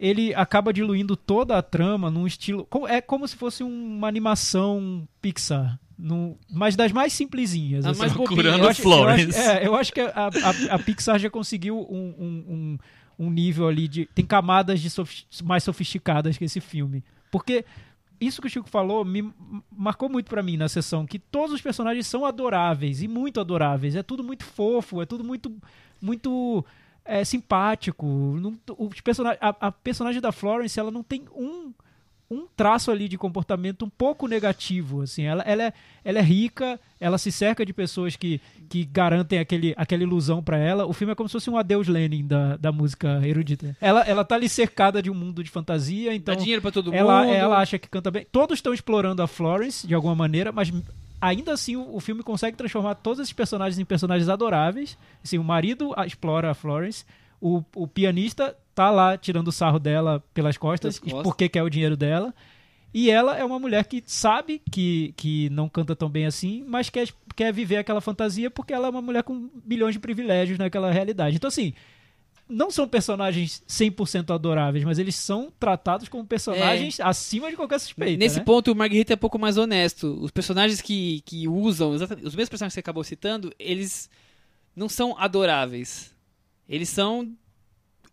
ele acaba diluindo toda a trama num estilo. É como se fosse uma animação Pixar. No, mas das mais simplesinhas. A assim. mais. Procurando eu acho, Florence. Eu acho, é, eu acho que a, a- a Pixar já conseguiu um, um, um- um nível ali de. Tem camadas de sofis- mais sofisticadas que esse filme. Porque isso que o Chico falou me marcou muito pra mim na sessão, que todos os personagens são adoráveis e muito adoráveis. É tudo muito fofo, é tudo muito muito é, simpático. Não- os personagens, a, a personagem da Florence, ela não tem um um traço ali de comportamento um pouco negativo, assim, ela, ela, é, ela é rica, ela se cerca de pessoas que, que garantem aquele, aquela ilusão pra ela. O filme é como se fosse um adeus Lenin da, da música erudita. Ela, ela tá ali cercada de um mundo de fantasia, então Dá dinheiro pra todo ela, mundo. ela acha que canta bem. Todos estão explorando a Florence de alguma maneira, mas ainda assim o, o filme consegue transformar todos esses personagens em personagens adoráveis. Assim, o marido a- explora a Florence, o, o pianista tá lá tirando o sarro dela pelas costas, costas. porque quer o dinheiro dela. E ela é uma mulher que sabe que, que não canta tão bem assim, mas quer, quer viver aquela fantasia porque ela é uma mulher com milhões de privilégios naquela realidade. Então, assim, não são personagens 100% adoráveis, mas eles são tratados como personagens acima de qualquer suspeita. Nesse né? ponto, o Marguerite é um pouco mais honesto. Os personagens que, que usam, os mesmos personagens que você acabou citando, eles não são adoráveis. Eles são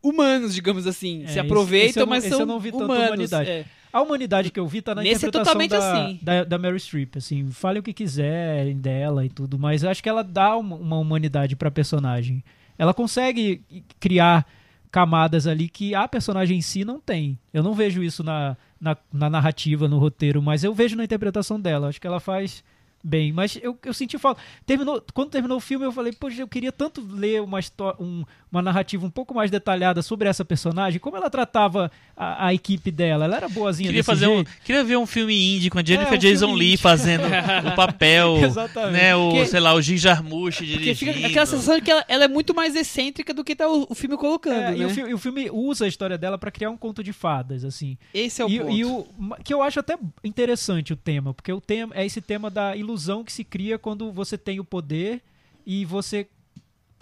humanos, digamos assim. É, se aproveitam, não- mas esse eu são não vi tanta humanos. humanidade. é. A humanidade que eu vi tá na Nesse é interpretação totalmente da, assim. da, da Meryl Streep, assim, fale o que quiserem dela e tudo, mas eu acho que ela dá uma, uma humanidade pra personagem. Ela consegue criar camadas ali que a personagem em si não tem. Eu não vejo isso na, na, na narrativa, no roteiro, mas eu vejo na interpretação dela. Acho que ela faz bem. Mas eu, eu senti falta. Terminou, quando terminou o filme, eu falei, poxa, eu queria tanto ler uma, um- uma narrativa um pouco mais detalhada sobre essa personagem, como ela tratava a, a equipe dela. Ela era boazinha Queria desse fazer um, jeito? queria ver um filme indie com a Jennifer É, um Jason filme Lee indie. fazendo o papel, Exatamente. né, o, Porque- sei lá, o Jim Jarmusch Porque dirigindo. fica aquela sensação de que ela, ela é muito mais excêntrica do que tá o, o filme colocando, É, né? e, o fi- e o filme usa a história dela pra criar um conto de fadas, assim. Esse é o e, ponto. e o que eu acho até interessante o tema, porque o tema é esse tema da ilusão que se cria quando você tem o poder e você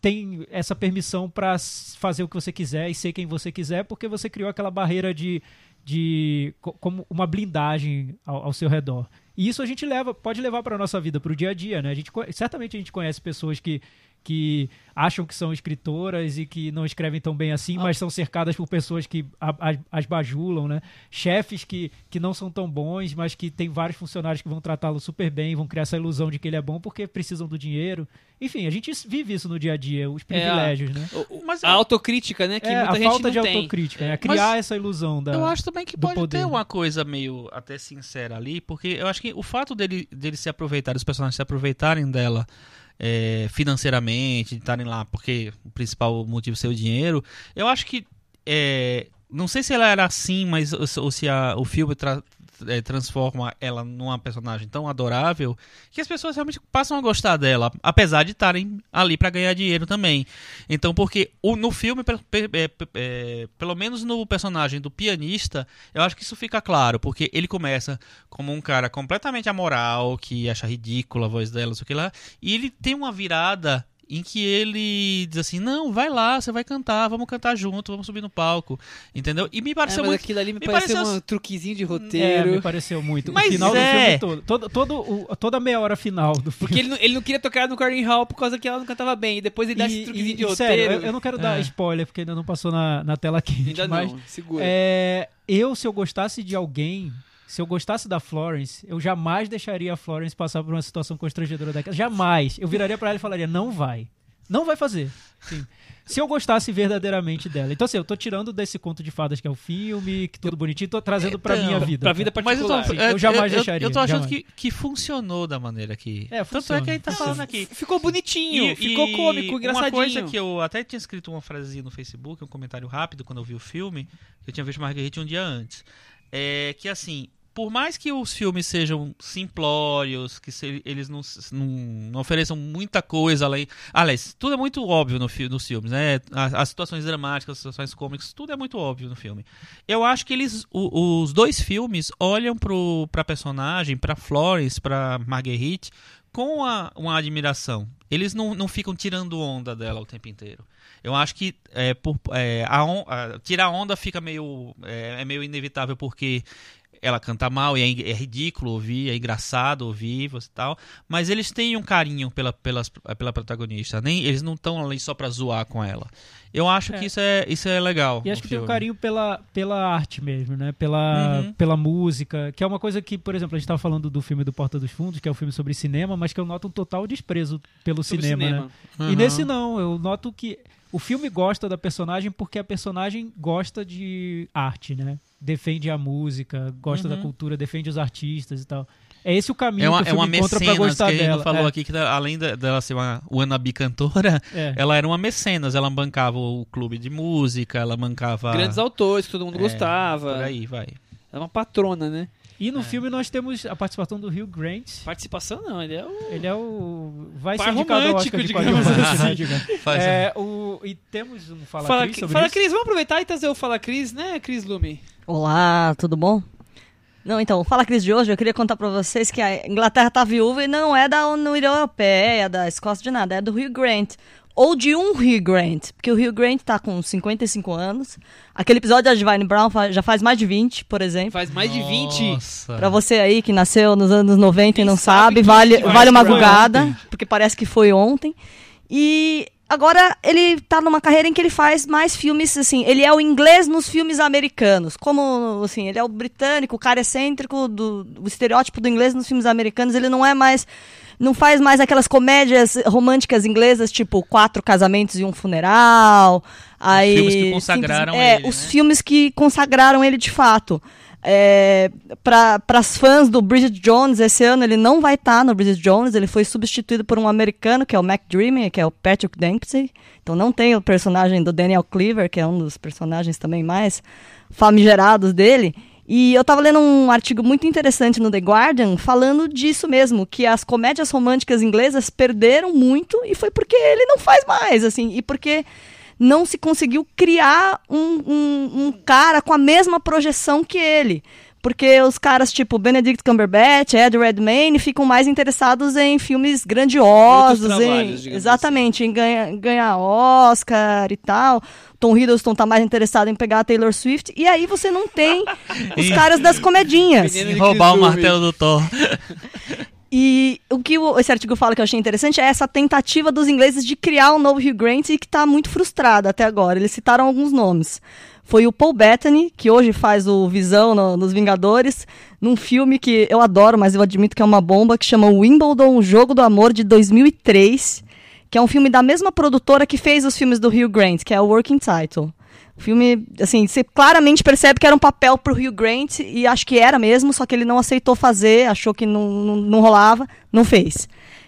tem essa permissão pra s- fazer o que você quiser e ser quem você quiser, porque você criou aquela barreira de, de co- como uma blindagem ao, ao seu redor. E isso a gente leva, pode levar para nossa vida, para o dia a dia, né? A gente, certamente a gente conhece pessoas que que acham que são escritoras e que não escrevem tão bem assim, mas são cercadas por pessoas que a- a- as bajulam, né? Chefes que, que não são tão bons, mas que tem vários funcionários que vão tratá-lo super bem, vão criar essa ilusão de que ele é bom porque precisam do dinheiro. Enfim, a gente vive isso no dia a dia, os É, privilégios, né? O- o- Mas a autocrítica, né? Que É, muita a gente falta não de tem. autocrítica, é, É. criar Mas essa ilusão da. Eu acho também que pode poder. ter uma coisa meio até sincera ali, porque eu acho que o fato dele, dele se aproveitar, os personagens se aproveitarem dela é, financeiramente, de estarem lá porque o principal motivo é o dinheiro, eu acho que. é, não sei se ela era assim, mas ou, se a- o filme tra- é, transforma ela numa personagem tão adorável que as pessoas realmente passam a gostar dela, apesar de estarem ali para ganhar dinheiro também. Então, porque o- no filme, é, é, pelo menos no personagem do pianista, eu acho que isso fica claro, porque ele começa como um cara completamente amoral, que acha ridícula a voz dela, sei o que lá, e ele tem uma virada em que ele diz assim, não, vai lá, você vai cantar, vamos cantar junto, vamos subir no palco, entendeu? E me É, pareceu mas muito... aquilo ali me, me pareceu pareceu- um truquezinho de É, roteiro. me pareceu muito. Mas o final é. do filme todo. todo, todo o- toda a meia hora final do filme. Porque ele não, ele não queria tocar no Carnegie Hall por causa que ela não cantava bem. E depois ele dá esse truquezinho de e, roteiro. sério, eu, eu não quero dar É. spoiler, porque ainda não passou na, na tela quente. Ainda mas não, segura. é, eu, se eu gostasse de alguém, se eu gostasse da Florence, eu jamais deixaria a Florence passar por uma situação constrangedora daquela. Jamais. Eu viraria pra ela e falaria, não vai. Não vai fazer. Sim. Se eu gostasse verdadeiramente dela. Então, assim, eu tô tirando desse conto de fadas que é o filme, que tudo bonitinho, tô trazendo pra Então, minha vida. pra vida Mas eu, tô, particular. Sim, eu jamais eu, deixaria, Eu tô achando jamais. que, que funcionou da maneira que... É, Tanto é que a gente tá funciona. falando aqui. Ficou bonitinho, E- ficou e cômico, engraçadinho. Uma coisa que eu até tinha escrito uma frasezinha no Facebook, um comentário rápido quando eu vi o filme, que eu tinha visto Marguerite um dia antes. É que assim, por mais que os filmes sejam simplórios, que se- eles não, não, não ofereçam muita coisa além. Aliás, tudo é muito óbvio no nos filmes, né? As, as situações dramáticas, as situações cômicas, tudo é muito óbvio no filme. Eu acho que eles, o- os dois filmes olham pro, pra personagem, pra Florence, pra Marguerite, com a- uma admiração. Eles não, não ficam tirando onda dela o tempo inteiro. Eu acho que é, por, é, a on- a- tirar onda fica meio é, é meio inevitável porque ela canta mal e é, é ridículo ouvir, é engraçado ouvir você e tal, mas eles têm um carinho pela, pelas, pela protagonista, nem eles não estão ali só pra zoar com ela. Eu acho É. que isso é, isso é legal. E acho que tem um filme. carinho pela, pela arte mesmo, né? Pela, Uhum. pela música, que é uma coisa que, por exemplo, a gente tava falando do filme do Porta dos Fundos, que é um filme sobre cinema, mas que eu noto um total desprezo pelo Sobre cinema, cinema. né? Uhum. E nesse não, eu noto que o filme gosta da personagem porque a personagem gosta de arte, né? Defende a música, gosta Uhum. da cultura, defende os artistas e tal. É esse o caminho É uma, que o é uma filme encontra pra que gostar a gente dela. falou é, aqui que tá- além dela ser uma wannabe cantora, é. ela era uma mecenas, ela bancava o clube de música, ela bancava Grandes autores que todo mundo É, gostava. por aí, vai. É uma patrona, né? E É. no filme nós temos a participação do Hugh Grant. Participação não, ele é o. Ele é o. Vai ser indicado ao romântico, Oscar de digamos assim. né. Faz É, o, e temos um Fala, Fala, Cris sobre Fala isso. Cris, vamos aproveitar e trazer o Fala Cris, né, Cris Lume? Olá, tudo bom? Não, então, Fala Cris de hoje, eu queria contar pra vocês que a Inglaterra tá viúva e não é da União Europeia, da Escócia de nada, é do Hugh Grant. Ou de um Hugh Grant, porque o Hugh Grant tá com 55 anos. Aquele episódio da Divine Brown já faz mais de 20, por exemplo. Faz mais de 20. Nossa. Pra você aí que nasceu nos anos 90 e não sabe sabe, vale, vale uma Brown gulgada, porque parece que foi ontem. E agora ele tá numa carreira em que ele faz mais filmes, assim, ele é o inglês nos filmes americanos. Como, assim, ele é o britânico, o cara excêntrico, do, do estereótipo do inglês nos filmes americanos. Ele não é mais não faz mais aquelas comédias românticas inglesas, tipo Quatro Casamentos e um Funeral. Aí, filmes que consagraram simples- é, ele, os né? filmes que consagraram ele de fato. É, para as fãs do Bridget Jones, esse ano ele não vai estar no Bridget Jones, ele foi substituído por um americano, que é o Mac Dreamy, que é o Patrick Dempsey. Então não tem o personagem do Daniel Cleaver, que é um dos personagens também mais famigerados dele. E eu tava lendo um artigo muito interessante no The Guardian falando disso mesmo, que as comédias românticas inglesas perderam muito e foi porque ele não faz mais, assim, e porque não se conseguiu criar um, um, um cara com a mesma projeção que ele. Porque os caras tipo Benedict Cumberbatch, Ed Redmayne ficam mais interessados em filmes grandiosos, em, exatamente, em ganhar, ganhar Oscar e tal. Tom Hiddleston tá mais interessado em pegar a Taylor Swift. E aí você não tem os caras das comedinhas. E roubar o martelo do Thor. E o que esse artigo fala que eu achei interessante é essa tentativa dos ingleses de criar um novo Hugh Grant e que está muito frustrada até agora. Eles citaram alguns nomes. Foi o Paul Bettany, que hoje faz o Visão no- nos Vingadores, num filme que eu adoro, mas eu admito que é uma bomba, que chama Wimbledon, o Jogo do Amor, de 2003, que é um filme da mesma produtora que fez os filmes do Hugh Grant, que é o Working Title. O filme, assim, você claramente percebe que era um papel pro Hugh Grant, e acho que era mesmo, só que ele não aceitou fazer, achou que não, não, não rolava, não fez.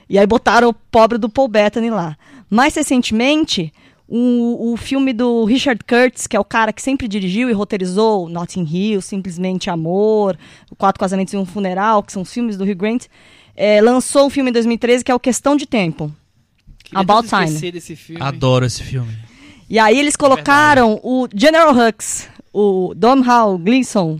E aí botaram o pobre do Paul Bettany lá. Mais recentemente, o, o filme do Richard Curtis, que é o cara que sempre dirigiu e roteirizou Notting Hill, Simplesmente Amor, Quatro Casamentos e um Funeral, que são os filmes do Hugh Grant, eh, lançou um filme em 2013 que é o Questão de Tempo. Queria About Time. desse filme. Adoro esse filme. E aí eles colocaram o General Hux, o Domhnall Gleeson,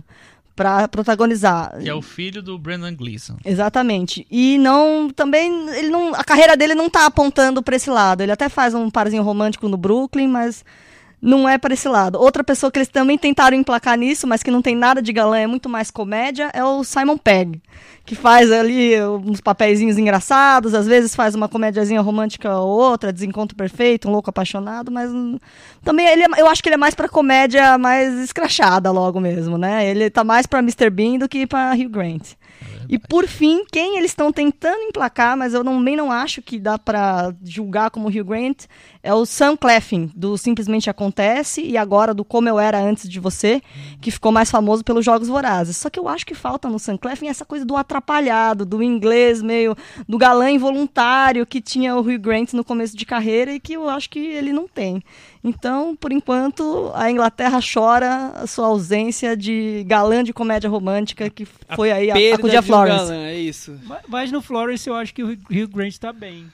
pra protagonizar. Que é o filho do Brendan Gleeson. Exatamente. E não também ele não a carreira dele não tá apontando pra esse lado. Ele até faz um parzinho romântico no Brooklyn, mas não é pra esse lado. Outra pessoa que eles também tentaram emplacar nisso, mas que não tem nada de galã, é muito mais comédia, é o Simon Pegg, que faz ali uns papeizinhos engraçados, às vezes faz uma comédiazinha romântica ou outra, Desencontro Perfeito, Um Louco Apaixonado, mas também ele é- eu acho que ele é mais pra comédia mais escrachada logo mesmo, né? Ele tá mais pra Mr. Bean do que pra Hugh Grant. E por fim, quem eles estão tentando emplacar, mas eu também não acho que dá pra julgar como Hugh Grant, é o Sam Cleffin, do Simplesmente Acontece, e agora do Como Eu Era Antes de Você, que ficou mais famoso pelos Jogos Vorazes. Só que eu acho que falta no Sam Cleffin essa coisa do atrapalhado, do inglês meio, do galã involuntário que tinha o Hugh Grant no começo de carreira e que eu acho que ele não tem. Então, por enquanto, a Inglaterra chora a sua ausência de galã de comédia romântica que foi aí a, a de um Florence. galã, é isso. Ma- Mas no Florence eu acho que o Hugh Grant tá bem.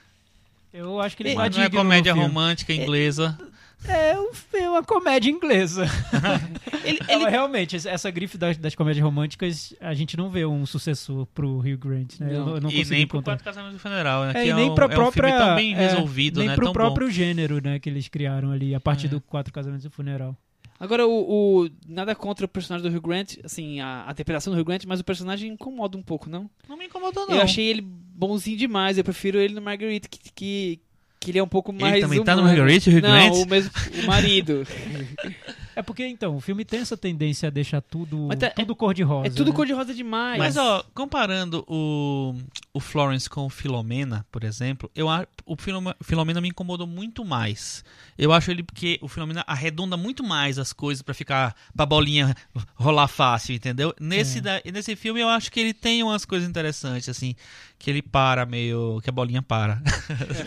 Eu acho que ele não é no comédia filme. romântica inglesa. É, um- é uma comédia inglesa. Ele, ele- realmente, essa grife das, das comédias românticas, a gente não vê um sucessor pro Hugh Grant, né? Não. Eu não e nem pro. Quatro Casamentos do Funeral, né? É, que e é nem um, pra é um própria. filme tão bem é, resolvido, nem né? pro tão próprio gênero, né, que eles criaram ali, a partir É. do Quatro Casamentos e Funeral. Agora, o, o- Nada contra o personagem do Hugh Grant, assim, a, a interpretação do Hugh Grant, mas o personagem incomoda um pouco, não? bom. Não me incomodou, não. Eu achei ele bonzinho demais, eu prefiro ele no Marguerite, que, que, que ele é um pouco mais. também tá no humano. Marguerite, o Hugh Não, Grant? o, mesmo, o marido. É porque, então, o filme tem essa tendência a deixar tudo, tá- tudo cor-de-rosa. é tudo né? cor-de-rosa demais. Mas, ó, comparando o, o Florence com o Filomena, por exemplo, eu o Filomena me incomodou muito mais. Eu acho ele porque o Filomena arredonda muito mais as coisas pra ficar pra bolinha rolar fácil, entendeu? Nesse, É. da- nesse filme eu acho que ele tem umas coisas interessantes, assim, que ele para meio. que a bolinha para.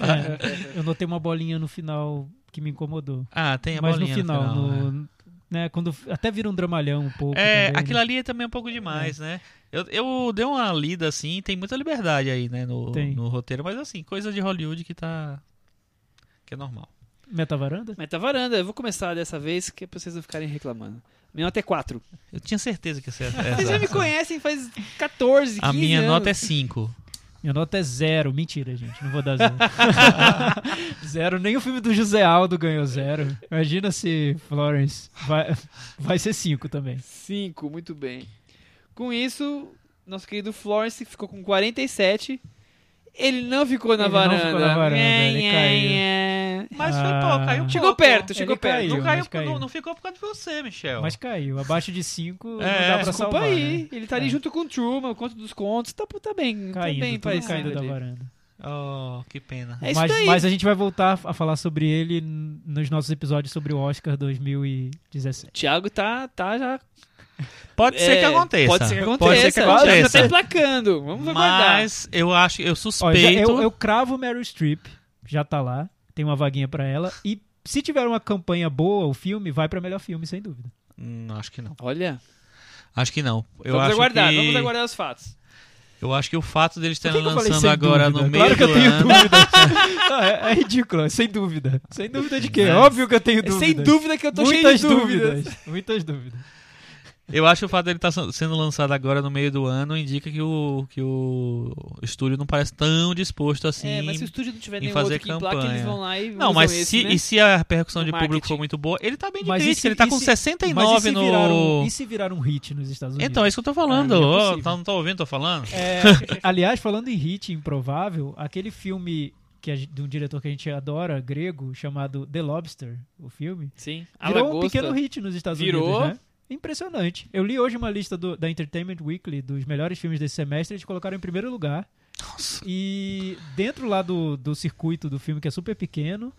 É, eu notei uma bolinha no final que me incomodou. ah, tem a Mas no bolinha. final, né? no, né, quando até vira um dramalhão um pouco. É, também, aquilo né? ali é também um pouco demais, né? Eu, eu dei uma lida assim, tem muita liberdade aí, né, no, no roteiro, mas assim, coisa de Hollywood que tá. que é normal. Metavaranda? Meta varanda, eu vou começar dessa vez, que é pra vocês não ficarem reclamando. Minha nota é 4. Eu tinha certeza que ia ser Vocês já me conhecem faz 14, 15 A minha anos. nota é 5. Minha nota é zero. Mentira, gente. Não vou dar zero. zero. Nem o filme do José Aldo ganhou zero. Imagina se Florence vai, vai ser cinco também. 5, muito bem. Com isso, nosso querido Florence ficou com 47. Ele não ficou na Ele não varanda. ficou na varanda, Nhé, ele caiu. nhé. Mas Ah. foi, pô, caiu Chegou pouco. perto, chegou Ele perto. caiu. Não, caiu, caiu. Não, não ficou por causa de você, Michel. Mas caiu. Abaixo de 5 não É, dá pra Desculpa salvar. aí. né? Ele tá ali É. junto com o Truman, o conto dos contos. Tá, tá bem, tá Caindo, bem tudo parecido caindo da varanda. Oh, que pena. É mas, mas a gente vai voltar a falar sobre ele nos nossos episódios sobre o Oscar 2017. Thiago tá, tá já. Pode ser é, que aconteça. Pode ser que aconteça. Pode ser que Já- Já aconteça. tá emplacando. Vamos aguardar. Mas eu acho, eu Ó, suspeito. eu, eu cravo Meryl Streep, já tá lá, tem uma vaguinha pra ela. E se tiver uma campanha boa, o filme vai pra melhor filme, sem dúvida. Hum, acho que não. Olha, Acho que não. Eu vamos acho aguardar, que... vamos aguardar os fatos. Eu acho que o fato deles estarem lançando agora dúvida? no meio Claro que eu tenho ano. dúvida. Não, é, é ridículo, é sem dúvida. Sem dúvida de quê? Mas- Óbvio que eu tenho É dúvidas. sem dúvida que eu tô Muitas cheio de dúvidas. dúvidas. Muitas dúvidas. Eu acho que o fato dele estar sendo lançado agora no meio do ano indica que o, que o estúdio não parece tão disposto assim. é, mas se o estúdio não tiver em nenhum fazer outro que emplaque, campanha. eles vão lá e Não, usam mas esse, se, né? e se a repercussão No de público marketing. for muito boa, ele tá bem de Mas crítica, se- ele tá com se- 69 Mas e se, no... virar um, e se virar um hit nos Estados Unidos? Então, é isso que eu tô falando. Ah, é tá- não tô ouvindo, tô falando? É, aliás, falando em hit improvável, aquele filme que gente- de um diretor que a gente adora, grego, chamado The Lobster, o filme, Sim, virou um lagosta. pequeno hit nos Estados Virou. Unidos, né? Impressionante. Eu li hoje uma lista do- da Entertainment Weekly dos melhores filmes desse semestre, eles colocaram em primeiro lugar. Nossa. E dentro lá do, do circuito do filme, que é super pequeno,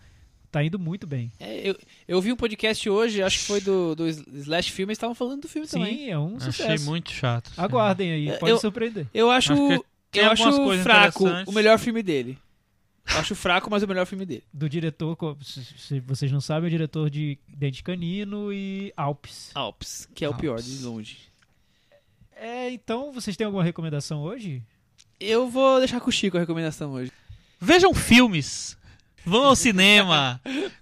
tá indo muito bem. É, eu, eu vi um podcast hoje, acho que foi do, do Slash Film, eles estavam falando do filme também. Sim, é um Achei sucesso. muito chato. Aguardem aí, pode Eu- surpreender. Eu acho, Acho eu acho fraco o melhor filme dele. Eu acho fraco, mas o melhor filme dele. Do diretor, se vocês não sabem, é o diretor de Dente Canino e Alpes. Alps, que é o pior, de longe. É, então, vocês têm alguma recomendação hoje? Eu vou deixar com o Chico a recomendação hoje. Vejam filmes. Vão ao cinema.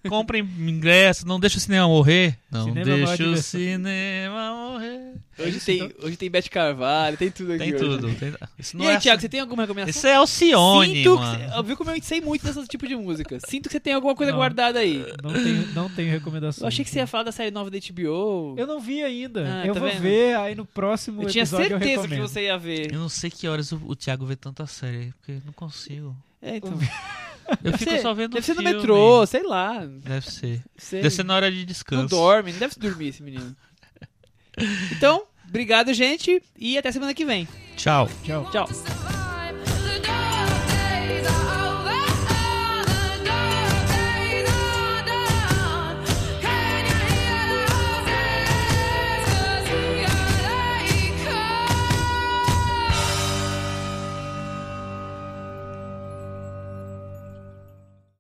Comprem ingresso. Não deixa o cinema morrer. Não Cinema é deixa o diversão. cinema morrer. Hoje tem, hoje tem Beth Carvalho, tem tudo aqui Tem hoje. tudo. tem- Isso não E aí, é Thiago, você tem alguma recomendação? Isso é Alcione, Sinto mano. você- eu vi como eu sei muito desse tipo de música. Sinto que você tem alguma coisa Não. guardada aí. Não tenho, não tenho recomendação. Eu achei que você ia falar da série nova da HBO. Eu não vi ainda. Ah, eu tá vou vendo? ver, aí no próximo Eu tinha episódio eu certeza que você ia ver. Eu não sei que horas o, o Thiago vê tanta série, porque eu não consigo. É, então. Eu Deve fico ser- só vendo Deve ser no filme. metrô, sei lá. Deve ser. Sei. Deve ser na hora de Não descanso. dorme, não deve se dormir esse menino. Então, obrigado, gente, e até semana que vem. Tchau. Tchau. Tchau.